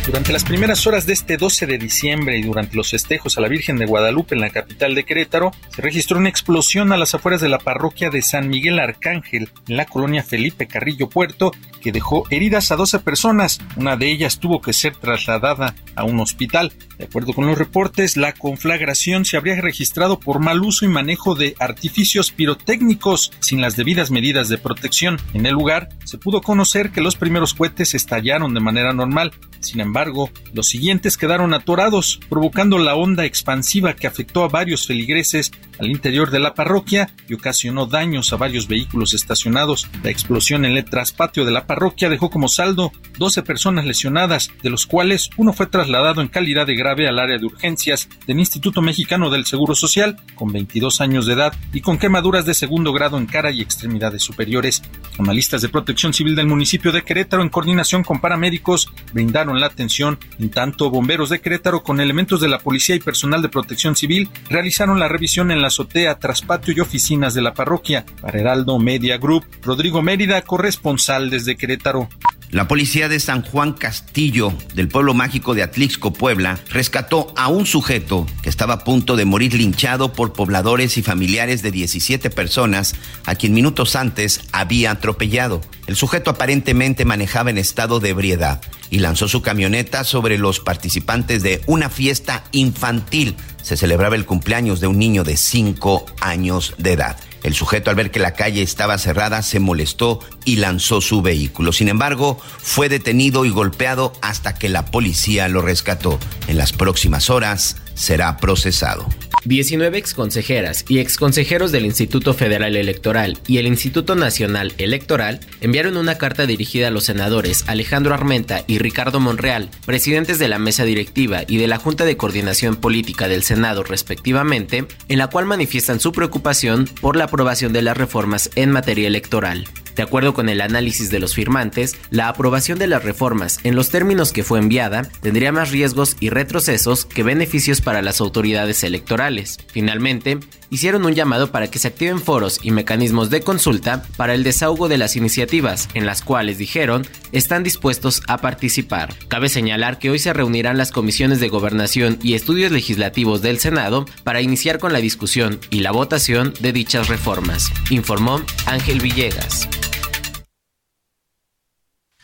Speaker 15: Durante las primeras horas de este 12 de diciembre y durante los festejos a la Virgen de Guadalupe en la capital de Querétaro, se registró una explosión a las afueras de la parroquia de San Miguel Arcángel, en la colonia Felipe Carrillo Puerto, que dejó heridas a 12 personas. Una de ellas tuvo que ser trasladada a un hospital. De acuerdo con los reportes, la conflagración se habría registrado por mal uso y manejo de artificios pirotécnicos sin las debidas medidas de protección. En el lugar se pudo conocer que los primeros cohetes estallaron de manera normal. Sin embargo, los siguientes quedaron atorados, provocando la onda expansiva que afectó a varios feligreses al interior de la parroquia y ocasionó daños a varios vehículos estacionados. La explosión en el traspatio de la parroquia dejó como saldo 12 personas lesionadas, de los cuales uno fue trasladado en calidad de grave al área de urgencias del Instituto Mexicano del Seguro Social, con 22 años de edad y con quemaduras de segundo grado en cara y extremidades superiores. Analistas de protección civil del municipio de Querétaro, en coordinación con paramédicos, brindaron la atención. En tanto, bomberos de Querétaro, con elementos de la policía y personal de protección civil, realizaron la revisión en la azotea, traspatio y oficinas de la parroquia. Para Heraldo Media Group, Rodrigo Mérida, corresponsal desde Querétaro.
Speaker 7: La policía de San Juan Castillo, del pueblo mágico de Atlixco, Puebla, rescató a un sujeto que estaba a punto de morir linchado por pobladores y familiares de 17 personas a quien minutos antes había atropellado. El sujeto aparentemente manejaba en estado de ebriedad y lanzó su camioneta sobre los participantes de una fiesta infantil. Se celebraba el cumpleaños de un niño de 5 años de edad. El sujeto al ver que la calle estaba cerrada se molestó y lanzó su vehículo. Sin embargo, fue detenido y golpeado hasta que la policía lo rescató. En las próximas horas será procesado.
Speaker 16: 19 exconsejeras y exconsejeros del Instituto Federal Electoral y el Instituto Nacional Electoral enviaron una carta dirigida a los senadores Alejandro Armenta y Ricardo Monreal, presidentes de la mesa directiva y de la Junta de Coordinación Política del Senado respectivamente, en la cual manifiestan su preocupación por la aprobación de las reformas en materia electoral. De acuerdo con el análisis de los firmantes, la aprobación de las reformas en los términos que fue enviada tendría más riesgos y retrocesos que beneficios para las autoridades electorales. Finalmente, hicieron un llamado para que se activen foros y mecanismos de consulta para el desahogo de las iniciativas, en las cuales dijeron están dispuestos a participar. Cabe señalar que hoy se reunirán las comisiones de gobernación y estudios legislativos del Senado para iniciar con la discusión y la votación de dichas reformas, informó Ángel Villegas.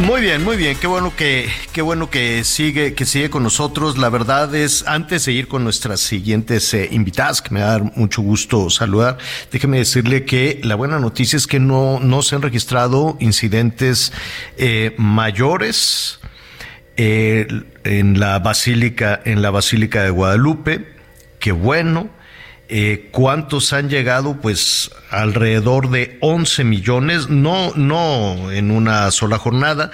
Speaker 4: Muy bien, muy bien. Qué bueno que, qué bueno que sigue, que sigue con nosotros. La verdad es, antes de ir con nuestras siguientes eh, invitadas, que me da mucho gusto saludar, déjeme decirle que la buena noticia es que no, no se han registrado incidentes eh, mayores eh, en la basílica, en la basílica de Guadalupe. Qué bueno. Eh, ¿Cuántos han llegado? Pues alrededor de 11 millones, no, no en una sola jornada.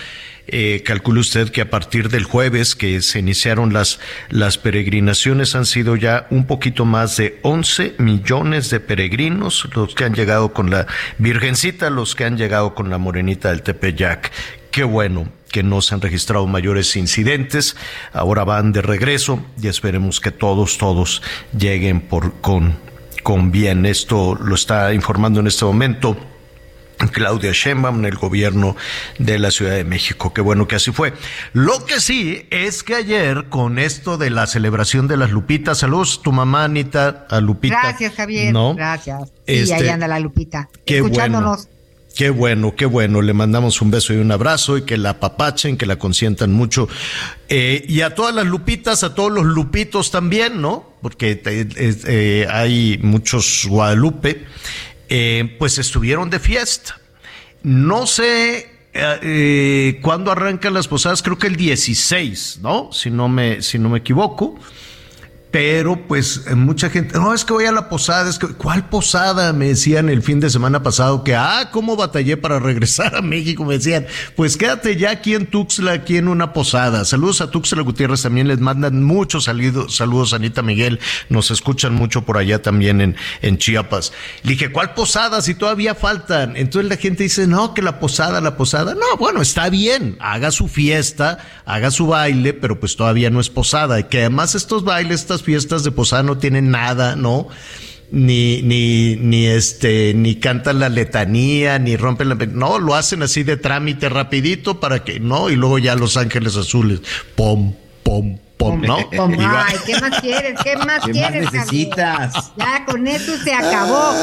Speaker 4: Eh, calcule usted que a partir del jueves que se iniciaron las, las peregrinaciones han sido ya un poquito más de 11 millones de peregrinos, los que han llegado con la Virgencita, los que han llegado con la Morenita del Tepeyac. Qué bueno que no se han registrado mayores incidentes. Ahora van de regreso y esperemos que todos, todos lleguen por, con, con bien. Esto lo está informando en este momento Claudia Sheinbaum en el gobierno de la Ciudad de México. Qué bueno que así fue. Lo que sí es que ayer con esto de la celebración de las Lupitas, saludos tu mamá Anita, a Lupita.
Speaker 6: Gracias Javier,
Speaker 4: ¿no?
Speaker 6: gracias. Sí, ahí
Speaker 4: Este,
Speaker 6: anda la Lupita,
Speaker 4: qué
Speaker 6: escuchándonos.
Speaker 4: bueno. Qué bueno, qué bueno. Le mandamos un beso y un abrazo y que la apapachen, que la consientan mucho. Eh, y a todas las lupitas, a todos los lupitos también, ¿no? Porque eh, eh, hay muchos Guadalupe, eh, pues estuvieron de fiesta. No sé cuándo arrancan las posadas, creo que el 16, ¿no? Si no me, si no me equivoco. Pero pues eh, mucha gente, no, es que voy a la posada, es que, ¿cuál posada? Me decían el fin de semana pasado que, ah, ¿cómo batallé para regresar a México? Me decían, pues quédate ya aquí en Tuxtla, aquí en una posada. Saludos a Tuxtla Gutiérrez, también les mandan muchos saludos, saludos Anita Miguel, nos escuchan mucho por allá también en, en Chiapas. Le dije, ¿cuál posada? Si todavía faltan. Entonces la gente dice, no, que la posada, la posada. No, bueno, está bien, haga su fiesta, haga su baile, pero pues todavía no es posada. Y que además estos bailes, estas fiestas de posada no tienen nada, ¿no? Ni, ni, ni este, ni cantan la letanía, ni rompen la, no, lo hacen así de trámite rapidito para que, no, y luego ya Los Ángeles Azules, pom, pom, pom, ¿no?
Speaker 6: Pom, Ay, ¿qué más quieres? ¿Qué más
Speaker 4: ¿Qué más
Speaker 6: quieres? Javier?
Speaker 4: necesitas?
Speaker 6: Ya con eso se acabó.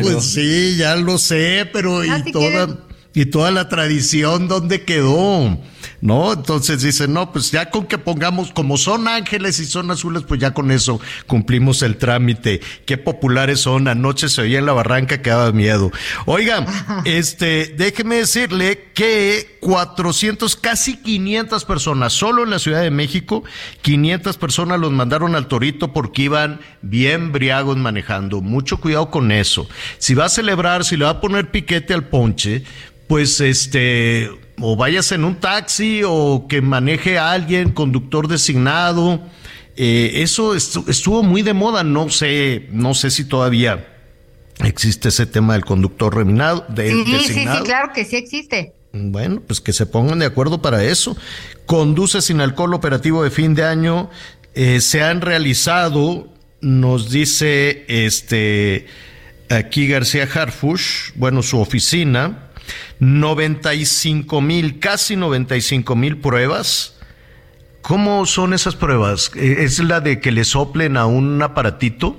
Speaker 4: Pues sí, ya lo sé, pero
Speaker 6: Ya,
Speaker 4: y
Speaker 6: si
Speaker 4: toda
Speaker 6: quieres.
Speaker 4: y toda la tradición dónde quedó, ¿no? Entonces dicen, "No, pues ya con que pongamos como son ángeles y son azules, pues ya con eso cumplimos el trámite. Qué populares son, anoche se oía en la barranca que daba miedo. Oiga, este, déjeme decirle que 400, casi 500 personas, solo en la Ciudad de México, 500 personas los mandaron al Torito porque iban bien briagos manejando. Mucho cuidado con eso. Si va a celebrar, si le va a poner piquete al ponche, pues este, o vayas en un taxi o que maneje a alguien, conductor designado. Eh, eso estu- estuvo muy de moda, no sé, no sé si todavía existe ese tema del conductor reminado, de,
Speaker 6: Sí, sí, sí, claro que sí existe.
Speaker 4: Bueno, pues que se pongan de acuerdo para eso. Conduce sin alcohol operativo de fin de año. eh, se han realizado, nos dice este aquí García Harfush, bueno, su oficina, 95 mil, casi 95 mil pruebas. ¿Cómo son esas pruebas? Eh, ¿Es la de que le soplen a un aparatito?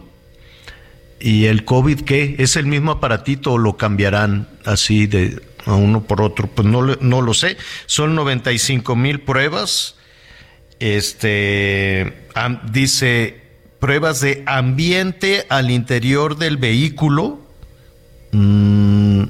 Speaker 4: ¿Y el COVID qué? ¿Es el mismo aparatito o lo cambiarán así de a uno por otro? Pues no, no lo sé. Son 95 mil pruebas. Este dice pruebas de ambiente al interior del vehículo. Mm,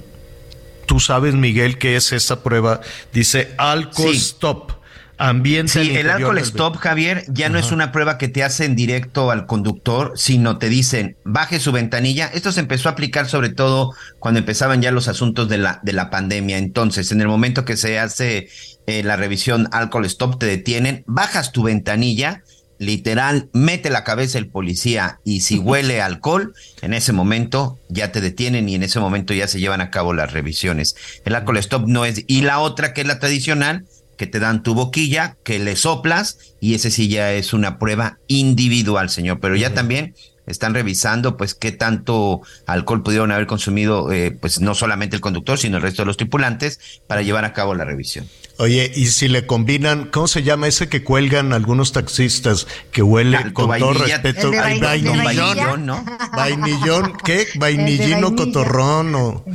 Speaker 4: Tú sabes, Miguel, qué es esa prueba. Dice alcohol
Speaker 7: Sí.
Speaker 4: stop. Ambiente
Speaker 7: Sí, el alcohol stop, Javier, ya no es una prueba que te hacen directo al conductor, sino te dicen, baje su ventanilla. Esto se empezó a aplicar sobre todo cuando empezaban ya los asuntos de la, de la pandemia. Entonces, en el momento que se hace eh, la revisión alcohol stop, te detienen, bajas tu ventanilla, literal, mete la cabeza el policía y si huele alcohol, en ese momento ya te detienen y en ese momento ya se llevan a cabo las revisiones. El alcohol stop no es... Y la otra que es la tradicional, que te dan tu boquilla, que le soplas y ese sí ya es una prueba individual, señor. Pero ya también están revisando pues qué tanto alcohol pudieron haber consumido eh, pues no solamente el conductor, sino el resto de los tripulantes para llevar a cabo la revisión.
Speaker 4: Oye, y si le combinan, ¿cómo se llama ese que cuelgan algunos taxistas que huele con todo
Speaker 7: vainilla.
Speaker 4: respeto?
Speaker 7: El
Speaker 4: Ay,
Speaker 7: vainilla.
Speaker 4: vainillón,
Speaker 7: Vainillón, ¿no?
Speaker 4: Vainillón, ¿qué? Vainillino cotorrón o...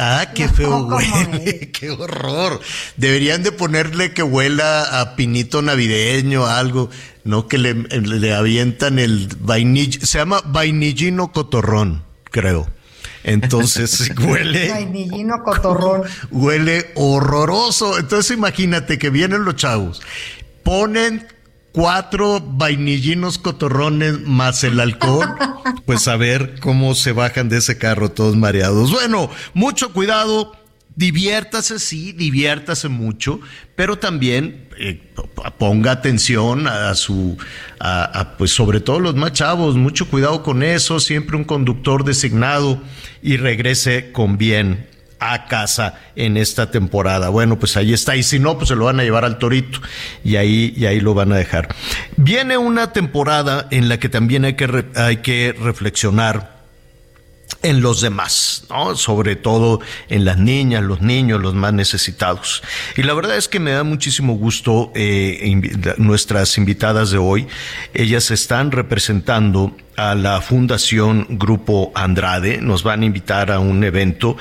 Speaker 4: Ah, qué feo
Speaker 6: ¿cómo
Speaker 4: huele, qué horror. Deberían de ponerle que huela a pinito navideño, algo, no que le, le avientan el vainilla, se llama vainillino cotorrón, creo. Entonces huele
Speaker 6: Vainillino cotorrón.
Speaker 4: huele horroroso. Entonces imagínate que vienen los chavos, ponen cuatro vainillinos cotorrones más el alcohol, pues a ver cómo se bajan de ese carro todos mareados. Bueno, mucho cuidado. Diviértase, sí, diviértase mucho, pero también eh, ponga atención a, su, a- a, pues sobre todo los más chavos, mucho cuidado con eso, siempre un conductor designado y regrese con bien a casa en esta temporada. Bueno, pues ahí está. Y si no, pues se lo van a llevar al torito y ahí, y ahí lo van a dejar. Viene una temporada en la que también hay que, hay que reflexionar en los demás, ¿no? Sobre todo en las niñas, los niños, los más necesitados. Y la verdad es que me da muchísimo gusto eh, nuestras invitadas de hoy. Ellas están representando a la Fundación Grupo Andrade. Nos van a invitar a un evento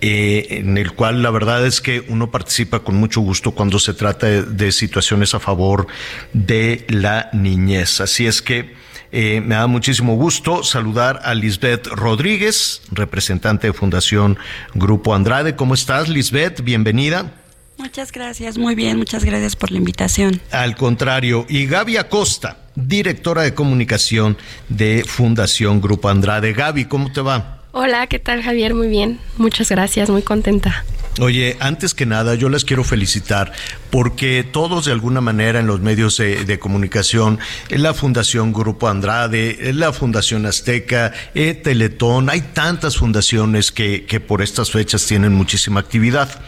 Speaker 4: eh, en el cual la verdad es que uno participa con mucho gusto cuando se trata de situaciones a favor de la niñez. Así es que eh, me da muchísimo gusto saludar a Lisbeth Rodríguez, representante de Fundación Grupo Andrade. ¿Cómo estás, Lisbeth? Bienvenida.
Speaker 17: Muchas gracias, muy bien, muchas gracias por la invitación.
Speaker 4: Al contrario, y Gaby Acosta, directora de comunicación de Fundación Grupo Andrade. Gaby, ¿cómo te va?
Speaker 18: Hola, ¿qué tal Javier? Muy bien, muchas gracias, muy contenta.
Speaker 4: Oye, antes que nada, yo les quiero felicitar porque todos de alguna manera en los medios de, comunicación, la Fundación Grupo Andrade, la Fundación Azteca, eh, Teletón, hay tantas fundaciones que, que por estas fechas tienen muchísima actividad.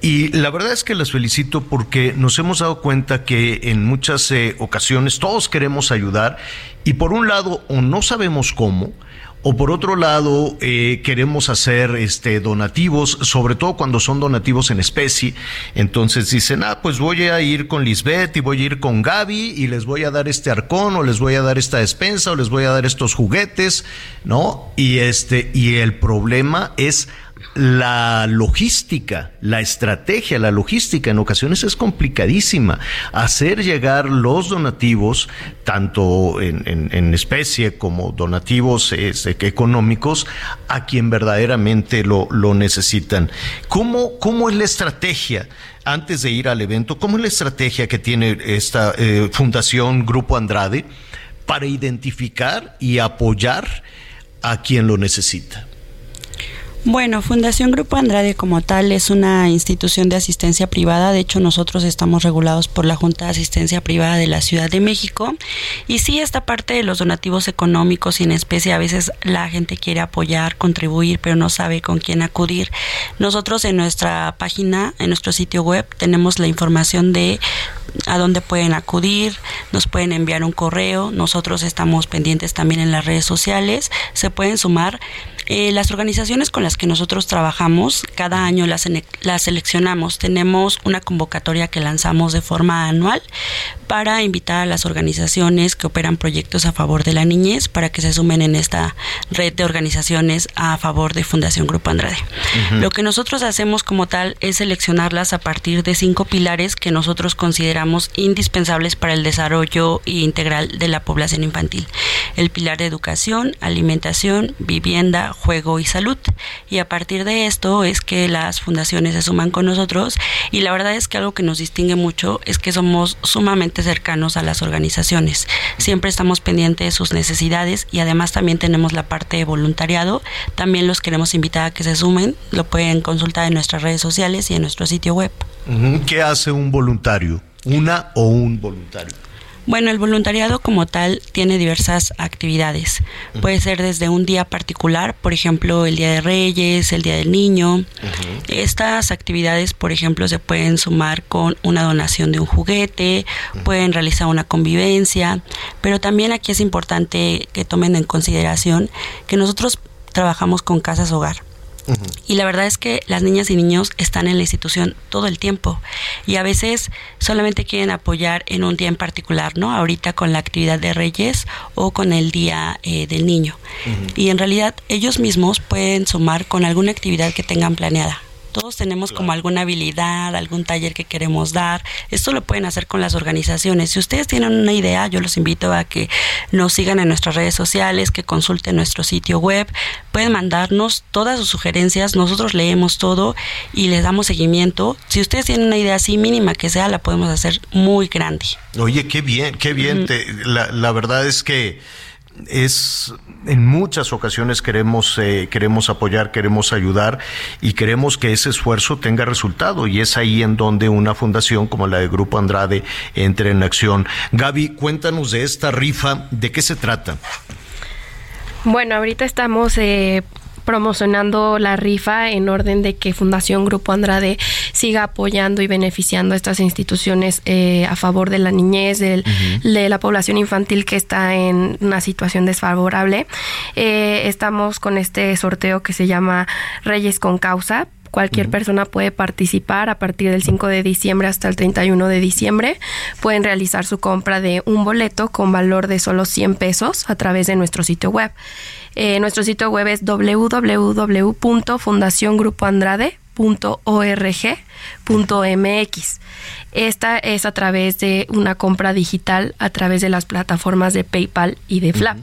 Speaker 4: Y la verdad es que las felicito porque nos hemos dado cuenta que en muchas eh, ocasiones todos queremos ayudar y por un lado o no sabemos cómo, o por otro lado, eh, queremos hacer este, donativos, sobre todo cuando son donativos en especie. Entonces dicen, ah, pues voy a ir con Lisbeth y voy a ir con Gaby y les voy a dar este arcón o les voy a dar esta despensa o les voy a dar estos juguetes, ¿no? Y este, y el problema es la logística, la estrategia, la logística en ocasiones es complicadísima. Hacer llegar los donativos, tanto en, especie como donativos este, económicos, a quien verdaderamente lo, necesitan. ¿Cómo, ¿Cómo, es la estrategia? Antes de ir al evento, ¿cómo es la estrategia que tiene esta eh, Fundación Grupo Andrade para identificar y apoyar a quien lo necesita?
Speaker 17: Bueno, Fundación Grupo Andrade como tal es una institución de asistencia privada. De hecho, nosotros estamos regulados por la Junta de Asistencia Privada de la Ciudad de México. Y sí, esta parte de los donativos económicos y en especie, a veces la gente quiere apoyar, contribuir, pero no sabe con quién acudir. Nosotros en nuestra página, en nuestro sitio web, tenemos la información de a dónde pueden acudir, nos pueden enviar un correo. Nosotros estamos pendientes también en las redes sociales. Se pueden sumar eh, las organizaciones con las que nosotros trabajamos, cada año las, las seleccionamos. Tenemos una convocatoria que lanzamos de forma anual para invitar a las organizaciones que operan proyectos a favor de la niñez para que se sumen en esta red de organizaciones a favor de Fundación Grupo Andrade. Lo que nosotros hacemos como tal es seleccionarlas a partir de cinco pilares que nosotros consideramos indispensables para el desarrollo integral de la población infantil. El pilar de educación, alimentación, vivienda, juego y salud. Y a partir de esto es que las fundaciones se suman con nosotros y la verdad es que algo que nos distingue mucho es que somos sumamente cercanos a las organizaciones. Siempre estamos pendientes de sus necesidades y además también tenemos la parte de voluntariado. También los queremos invitar a que se sumen. Lo pueden consultar en nuestras redes sociales y en nuestro sitio web.
Speaker 4: ¿Qué hace un voluntario? ¿Una o un voluntario?
Speaker 17: Bueno, el voluntariado como tal tiene diversas actividades. Puede ser desde un día particular, por ejemplo, el Día de Reyes, el Día del Niño. Estas actividades, por ejemplo, se pueden sumar con una donación de un juguete, pueden realizar una convivencia, pero también aquí es importante que tomen en consideración que nosotros trabajamos con casas hogar. Y la verdad es que las niñas y niños están en la institución todo el tiempo y a veces solamente quieren apoyar en un día en particular, ¿no? Ahorita con la actividad de Reyes o con el Día eh, del Niño. Y en realidad ellos mismos pueden sumar con alguna actividad que tengan planeada. Todos tenemos como alguna habilidad, algún taller que queremos dar. Esto lo pueden hacer con las organizaciones. Si ustedes tienen una idea, yo los invito a que nos sigan en nuestras redes sociales, que consulten nuestro sitio web. Pueden mandarnos todas sus sugerencias. Nosotros leemos todo y les damos seguimiento. Si ustedes tienen una idea así mínima que sea, la podemos hacer muy grande.
Speaker 4: Oye, qué bien, qué bien. la, la verdad es que es en muchas ocasiones queremos eh, queremos apoyar, queremos ayudar y queremos que ese esfuerzo tenga resultado y es ahí en donde una fundación como la de Grupo Andrade entre en acción. Gaby, cuéntanos de esta rifa, ¿de qué se trata?
Speaker 18: Bueno, ahorita estamos eh, promocionando la rifa en orden de que Fundación Grupo Andrade siga apoyando y beneficiando a estas instituciones eh, a favor de la niñez, de la población infantil que está en una situación desfavorable. Eh, estamos con este sorteo que se llama Reyes con Causa Cualquier persona puede participar a partir del 5 de diciembre hasta el 31 de diciembre. Pueden realizar su compra de un boleto con valor de solo 100 pesos a través de nuestro sitio web. Eh, nuestro sitio web es www.fundaciongrupoandrade.org.mx. Esta es a través de una compra digital a través de las plataformas de PayPal y de Flap.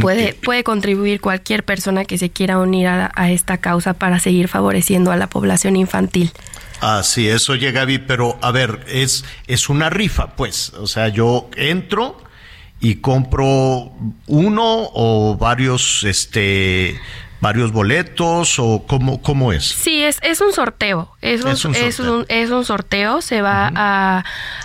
Speaker 18: Puede, puede contribuir cualquier persona que se quiera unir a, esta causa para seguir favoreciendo a la población infantil.
Speaker 4: Así es, oye Gaby, pero a ver, es, es una rifa, pues. O sea, yo entro y compro uno o varios este varios boletos o cómo, cómo es?
Speaker 18: Sí, es, es un sorteo. Es un, es un, es un, sorteo. Se va a,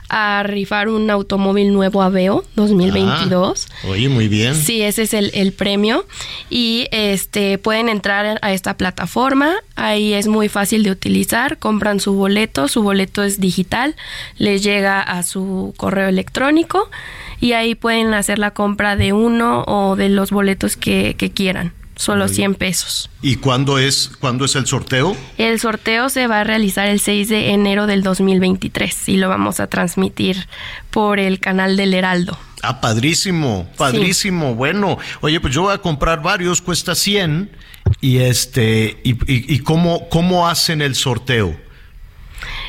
Speaker 18: a, rifar un automóvil nuevo Aveo 2022.
Speaker 4: Ah, oye, muy bien.
Speaker 18: Sí, ese es el, el, premio. Y este pueden entrar a esta plataforma. Ahí es muy fácil de utilizar. Compran su boleto. Su boleto es digital. Les llega a su correo electrónico. Y ahí pueden hacer la compra de uno o de los boletos que, que quieran solo 100 pesos.
Speaker 4: ¿Y cuándo es, cuándo es el sorteo?
Speaker 18: El sorteo se va a realizar el 6 de enero del 2023 y lo vamos a transmitir por el canal del Heraldo.
Speaker 4: Ah, padrísimo, padrísimo. Bueno, oye, pues yo voy a comprar varios, cuesta 100 y este, y, y cómo, cómo hacen el sorteo?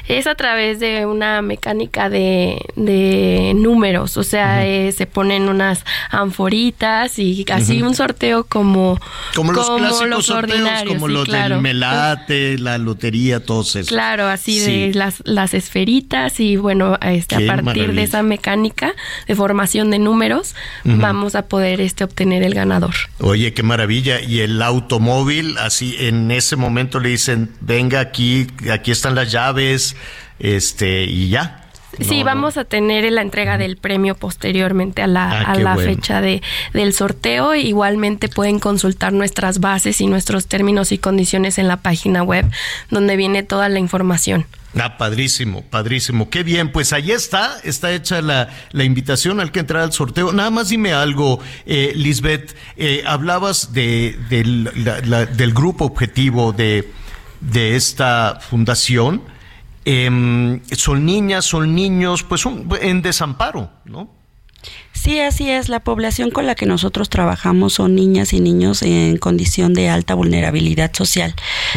Speaker 18: Es a través de una mecánica de, de números, o sea, eh, se ponen unas anforitas y así un sorteo como,
Speaker 4: como los clásicos sorteos, como los del melate, la lotería, todos esos.
Speaker 18: Claro, así de las, las esferitas y bueno, este, a partir de esa mecánica de formación de números vamos a poder este obtener el ganador.
Speaker 4: Oye, qué maravilla. Y el automóvil, así en ese momento le dicen, venga aquí, aquí están las llaves, este, y ya.
Speaker 18: sí, vamos a tener la entrega del premio posteriormente a la, ah, a la fecha de, del sorteo. Igualmente pueden consultar nuestras bases y nuestros términos y condiciones en la página web donde viene toda la información.
Speaker 4: Ah, padrísimo, padrísimo. Qué bien, pues ahí está, está hecha la, la invitación al que entrar al sorteo. Nada más dime algo, eh, Lisbeth, eh, hablabas de, del grupo objetivo de, de esta fundación. Em, son niñas, son niños, pues en desamparo, ¿no?
Speaker 17: Sí, así es. La población con la que nosotros trabajamos son niñas y niños en condición de alta vulnerabilidad social.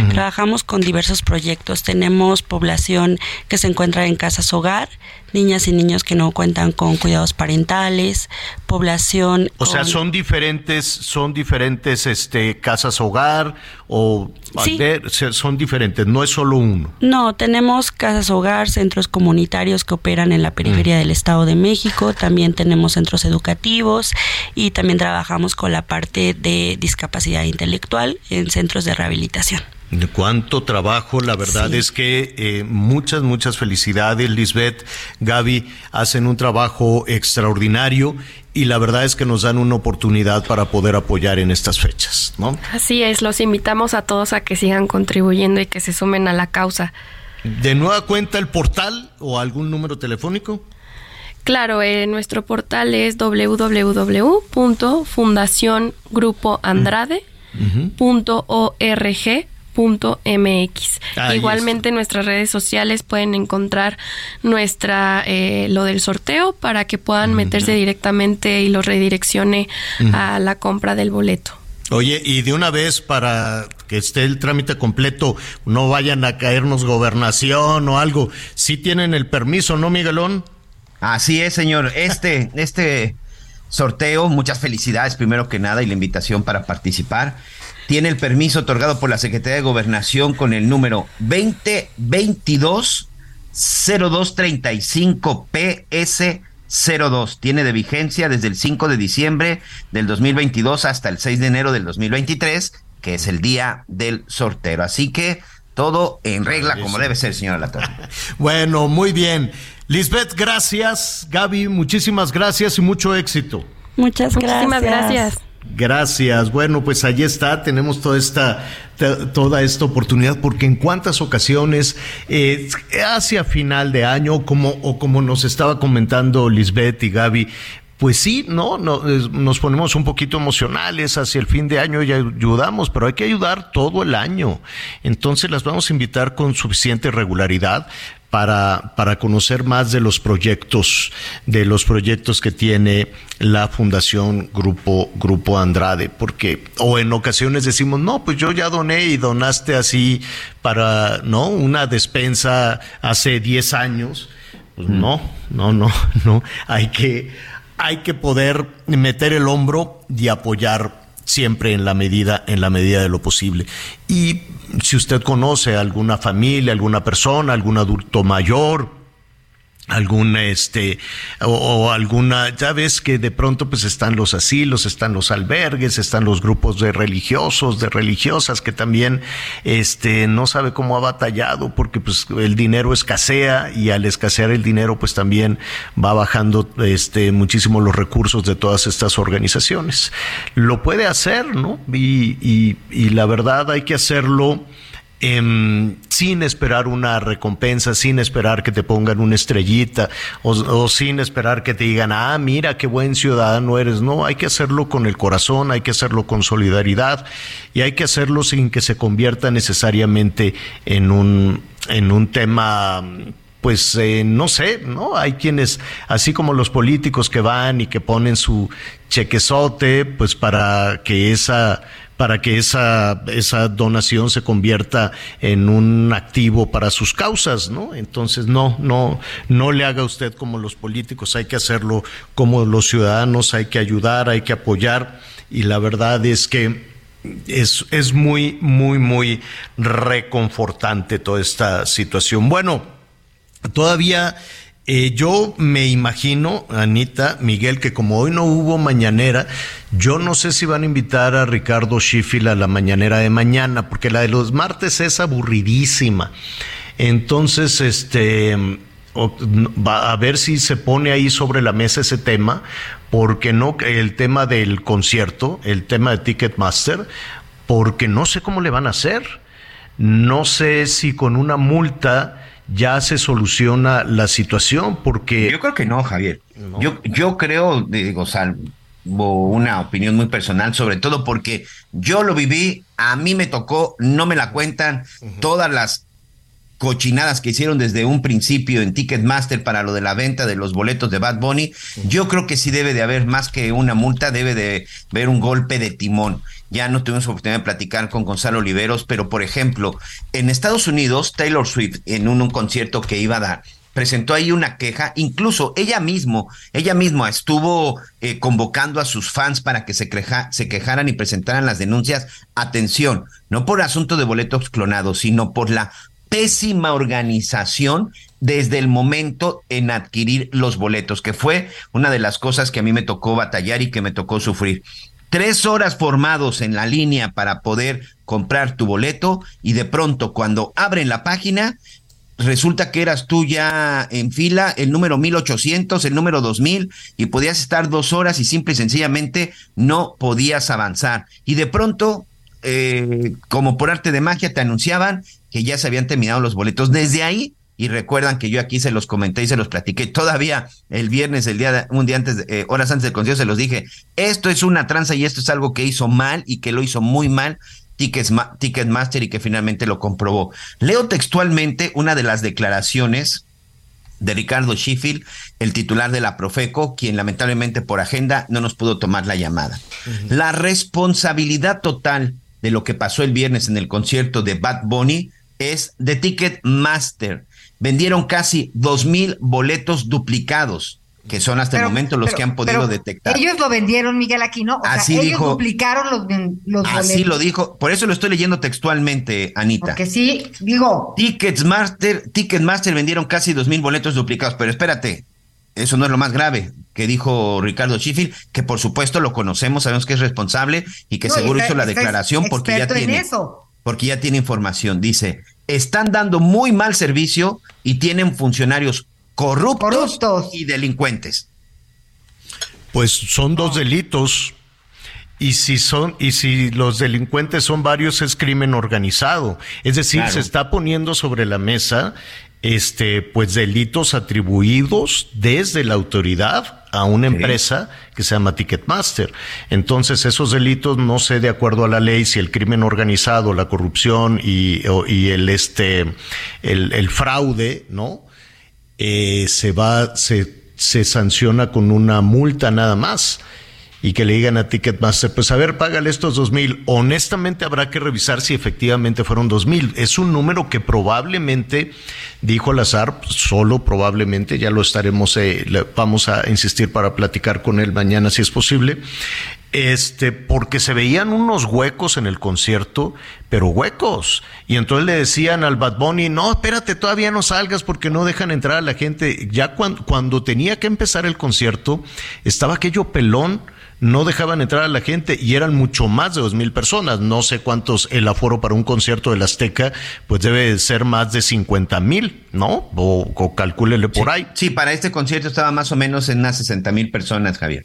Speaker 17: Trabajamos con diversos proyectos. Tenemos población que se encuentra en casas hogar, niñas y niños que no cuentan con cuidados parentales, población.
Speaker 4: O sea, son diferentes, son diferentes, este, casas hogar o son diferentes. No es solo uno.
Speaker 17: No, tenemos casas hogar, centros comunitarios que operan en la periferia mm. del Estado de México. También tenemos centros educativos y también trabajamos con la parte de discapacidad intelectual en centros de rehabilitación.
Speaker 4: Cuánto trabajo, la verdad es que eh, muchas, muchas felicidades, Lisbeth, Gaby, hacen un trabajo extraordinario y la verdad es que nos dan una oportunidad para poder apoyar en estas fechas, ¿no?
Speaker 18: Así es, los invitamos a todos a que sigan contribuyendo y que se sumen a la causa.
Speaker 4: ¿De nueva cuenta el portal o algún número telefónico?
Speaker 18: Claro, eh, nuestro portal es www.fundaciongrupoandrade.org .mx. Igualmente en nuestras redes sociales pueden encontrar nuestra eh, lo del sorteo para que puedan meterse directamente y lo redireccione a la compra del boleto.
Speaker 4: Oye, y de una vez para que esté el trámite completo, no vayan a caernos gobernación o algo. Si tienen el permiso, ¿no, Miguelón?
Speaker 7: Así es, señor. Este, este sorteo, muchas felicidades primero que nada y la invitación para participar tiene el permiso otorgado por la Secretaría de Gobernación con el número 2022 0235 PS 02. Tiene de vigencia desde el 5 de diciembre del 2022 hasta el 6 de enero del 2023, que es el día del sorteo. Así que todo en regla como debe ser, señora Latorre.
Speaker 4: bueno, muy bien. Lisbeth, gracias. Gaby, muchísimas gracias y mucho éxito.
Speaker 17: Muchas gracias.
Speaker 18: Muchísimas gracias.
Speaker 4: Gracias. Bueno, pues allí está. Tenemos toda esta toda esta oportunidad porque en cuántas ocasiones eh, hacia final de año como o como nos estaba comentando Lisbeth y Gaby pues sí, no, no, nos ponemos un poquito emocionales hacia el fin de año y ayudamos, pero hay que ayudar todo el año. Entonces las vamos a invitar con suficiente regularidad para, para conocer más de los proyectos, de los proyectos que tiene la Fundación Grupo, Grupo Andrade, porque, o en ocasiones decimos, no, pues yo ya doné y donaste así para, ¿no? Una despensa hace 10 años. Pues no, no, no, no. Hay que, hay que poder meter el hombro y apoyar siempre en la medida en la medida de lo posible. Y si usted conoce alguna familia, alguna persona, algún adulto mayor, alguna este o, alguna ya ves que de pronto pues están los asilos están los albergues están los grupos de religiosos de religiosas que también este no sabe cómo ha batallado porque pues el dinero escasea y al escasear el dinero pues también va bajando este muchísimo los recursos de todas estas organizaciones. Lo puede hacer no y, y, y la verdad hay que hacerlo Em, sin esperar una recompensa, sin esperar que te pongan una estrellita o, sin esperar que te digan, ah, mira qué buen ciudadano eres. No, hay que hacerlo con el corazón, hay que hacerlo con solidaridad y hay que hacerlo sin que se convierta necesariamente en un, en un tema pues eh, no sé, ¿no? Hay quienes, así como los políticos que van y que ponen su chequezote, pues para que esa para que esa, esa donación se convierta en un activo para sus causas, ¿no? Entonces, no, no, no le haga usted como los políticos, hay que hacerlo como los ciudadanos, hay que ayudar, hay que apoyar, y la verdad es que es, es muy, muy, muy reconfortante toda esta situación. Bueno, todavía eh, yo me imagino, Anita, Miguel, que como hoy no hubo mañanera, yo no sé si van a invitar a Ricardo Schiffel a la mañanera de mañana, porque la de los martes es aburridísima. Entonces, este, va a ver si se pone ahí sobre la mesa ese tema, porque no, el tema del concierto, el tema de Ticketmaster, porque no sé cómo le van a hacer. No sé si con una multa ya se soluciona la situación porque...
Speaker 7: Yo creo que no, Javier. Yo, yo creo, digo, salvo una opinión muy personal, sobre todo porque yo lo viví, a mí me tocó, no me la cuentan, todas las cochinadas que hicieron desde un principio en Ticketmaster para lo de la venta de los boletos de Bad Bunny, yo creo que sí debe de haber más que una multa, debe de haber un golpe de timón. Ya no tuvimos oportunidad de platicar con Gonzalo Oliveros, pero por ejemplo, en Estados Unidos, Taylor Swift, en un, concierto que iba a dar, presentó ahí una queja, incluso ella mismo, ella misma estuvo eh, convocando a sus fans para que se, se quejaran y presentaran las denuncias. Atención, no por asunto de boletos clonados, sino por la pésima organización desde el momento en adquirir los boletos, que fue una de las cosas que a mí me tocó batallar y que me tocó sufrir. Tres horas formados en la línea para poder comprar tu boleto y de pronto cuando abren la página resulta que eras tú ya en fila, el número 1800, el número 2000, y podías estar dos horas y simple y sencillamente no podías avanzar. Y de pronto, eh, como por arte de magia, te anunciaban que ya se habían terminado los boletos. Desde ahí, y recuerdan que yo aquí se los comenté y se los platiqué, todavía el viernes, el día, un día antes, eh, horas antes del concierto, se los dije, esto es una tranza y esto es algo que hizo mal y que lo hizo muy mal Ticketmaster y que finalmente lo comprobó. Leo textualmente una de las declaraciones de Ricardo Sheffield, el titular de la Profeco, quien lamentablemente por agenda no nos pudo tomar la llamada. La responsabilidad total de lo que pasó el viernes en el concierto de Bad Bunny es de Ticketmaster. Vendieron casi dos mil boletos duplicados, que son hasta el momento los que han podido detectar.
Speaker 6: Ellos lo vendieron, Miguel Aquino. O
Speaker 7: así
Speaker 6: sea,
Speaker 7: ellos
Speaker 6: duplicaron los, los
Speaker 7: Así lo dijo. Por eso lo estoy leyendo textualmente, Anita.
Speaker 6: Porque sí, digo.
Speaker 7: Ticketmaster, Ticketmaster vendieron casi dos mil boletos duplicados, pero espérate, eso no es lo más grave que dijo Ricardo Sheffield, que por supuesto lo conocemos, sabemos que es responsable y que seguro hizo la declaración porque ya tiene porque ya tiene información. Dice, están dando muy mal servicio y tienen funcionarios corruptos, y delincuentes.
Speaker 4: Pues son dos delitos Y si son, y si los delincuentes son varios, es crimen organizado. Es decir, se está poniendo sobre la mesa este, pues delitos atribuidos desde la autoridad a una empresa que se llama Ticketmaster. Entonces, esos delitos, no sé de acuerdo a la ley si el crimen organizado, la corrupción y, y el este, el, el fraude, ¿no? Eh, se va, se, se sanciona con una multa nada más y que le digan a Ticketmaster, pues a ver, págale estos dos mil. Honestamente habrá que revisar si efectivamente fueron dos mil. Es un número que probablemente, dijo Lazar, solo probablemente, ya lo estaremos, eh, vamos a insistir para platicar con él mañana si es posible. Este, porque se veían unos huecos en el concierto, pero huecos. Y entonces le decían al Bad Bunny, no, espérate, todavía no salgas porque no dejan entrar a la gente. Ya cuando, cuando tenía que empezar el concierto, estaba aquello pelón no dejaban entrar a la gente y eran mucho más de dos mil personas. No sé cuántos el aforo para un concierto del Azteca, pues debe ser más de cincuenta mil, ¿no? O, calcúlele por ahí.
Speaker 7: Sí, para este concierto estaba más o menos en unas sesenta mil personas, Javier.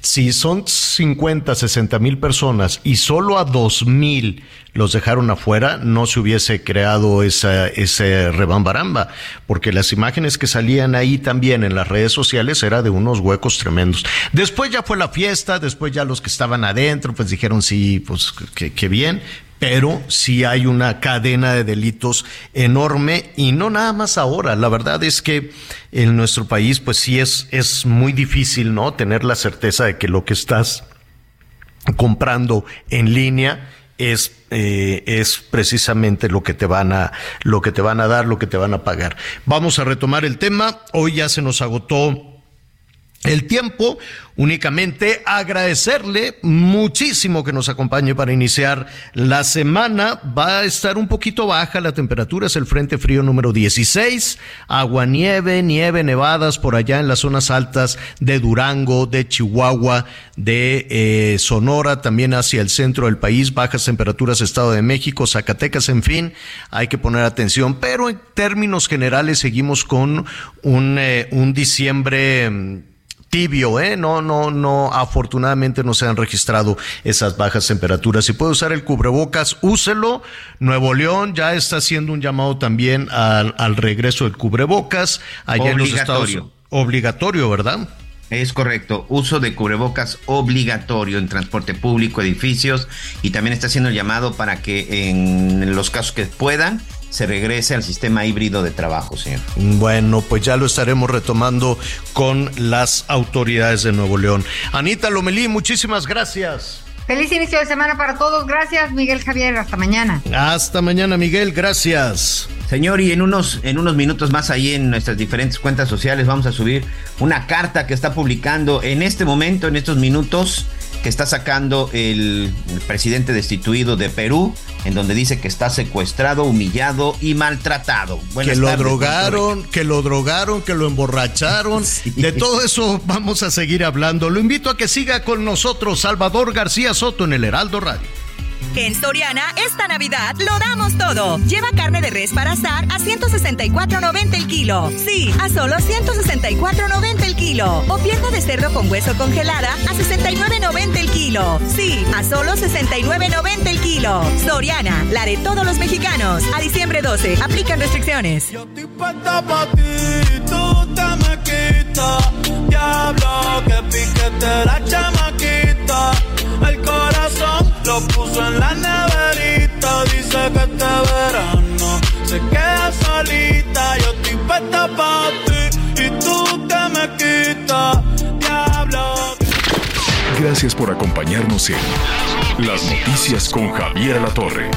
Speaker 4: Si son 50, 60 mil personas y solo a dos mil los dejaron afuera, no se hubiese creado esa, ese rebambaramba, porque las imágenes que salían ahí también en las redes sociales era de unos huecos tremendos. Después ya fue la fiesta, después ya los que estaban adentro, pues dijeron sí, pues que, bien, pero sí hay una cadena de delitos enorme y no nada más ahora. La verdad es que en nuestro país, pues sí es, es muy difícil, ¿no? Tener la certeza de que lo que estás comprando en línea es, eh, es precisamente lo que te van a, lo que te van a dar, lo que te van a pagar. Vamos a retomar el tema. Hoy ya se nos agotó el tiempo. Únicamente agradecerle muchísimo que nos acompañe para iniciar la semana. Va a estar un poquito baja la temperatura, es el frente frío número 16. Agua, nieve, nieve, nevadas por allá en las zonas altas de Durango, de Chihuahua, de eh, Sonora, también hacia el centro del país. Bajas temperaturas, Estado de México, Zacatecas, en fin, hay que poner atención. Pero en términos generales seguimos con un, eh, un diciembre tibio, ¿eh? No, no, no, afortunadamente no se han registrado esas bajas temperaturas. Si puede usar el cubrebocas, úselo. Nuevo León ya está haciendo un llamado también al, al regreso del cubrebocas. Allá obligatorio. En los obligatorio, ¿verdad?
Speaker 7: Es correcto, uso de cubrebocas obligatorio en transporte público, edificios y también está haciendo el llamado para que en los casos que puedan se regrese al sistema híbrido de trabajo, señor.
Speaker 4: Bueno, pues ya lo estaremos retomando con las autoridades de Nuevo León. Anita Lomelí, muchísimas gracias.
Speaker 6: Feliz inicio de semana para todos. Gracias, Miguel Javier. Hasta mañana.
Speaker 4: Hasta mañana, Miguel. Gracias.
Speaker 7: Señor, y en unos, en unos minutos más ahí en nuestras diferentes cuentas sociales vamos a subir una carta que está publicando en este momento, en estos minutos, que está sacando el, presidente destituido de Perú, en donde dice que está secuestrado, humillado y maltratado.
Speaker 4: que lo drogaron, que lo drogaron, que lo emborracharon. De todo eso vamos a seguir hablando. Lo invito a que siga con nosotros Salvador García Soto en el Heraldo Radio.
Speaker 12: En Soriana, esta Navidad lo damos todo. Lleva carne de res para asar a 164.90 el kilo. Sí, a solo 164.90 el kilo. O pierna de cerdo con hueso congelada a 69.90 el kilo. Sí, a solo 69.90 el kilo. Soriana, la de todos los mexicanos. A diciembre 12, aplican restricciones. Yo estoy Diablo, que piquete la chamaquita. El corazón lo puso en la neverita. Dice que este verano se queda solita. Yo estoy puesta para ti y tú te me quitas. Diablo.
Speaker 2: Gracias por acompañarnos en Las Noticias con Javier La Torre.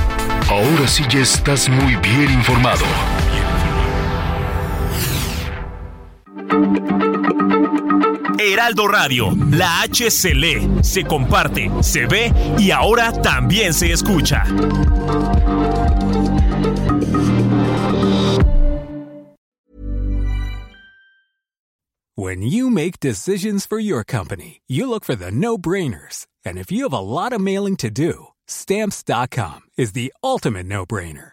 Speaker 2: Ahora sí ya estás muy bien informado.
Speaker 1: Heraldo Radio, la H se lee, se comparte, se ve y ahora también se escucha.
Speaker 19: When you make decisions for your company, you look for the no-brainers. And if you have a lot of mailing to do, stamps.com is the ultimate no-brainer.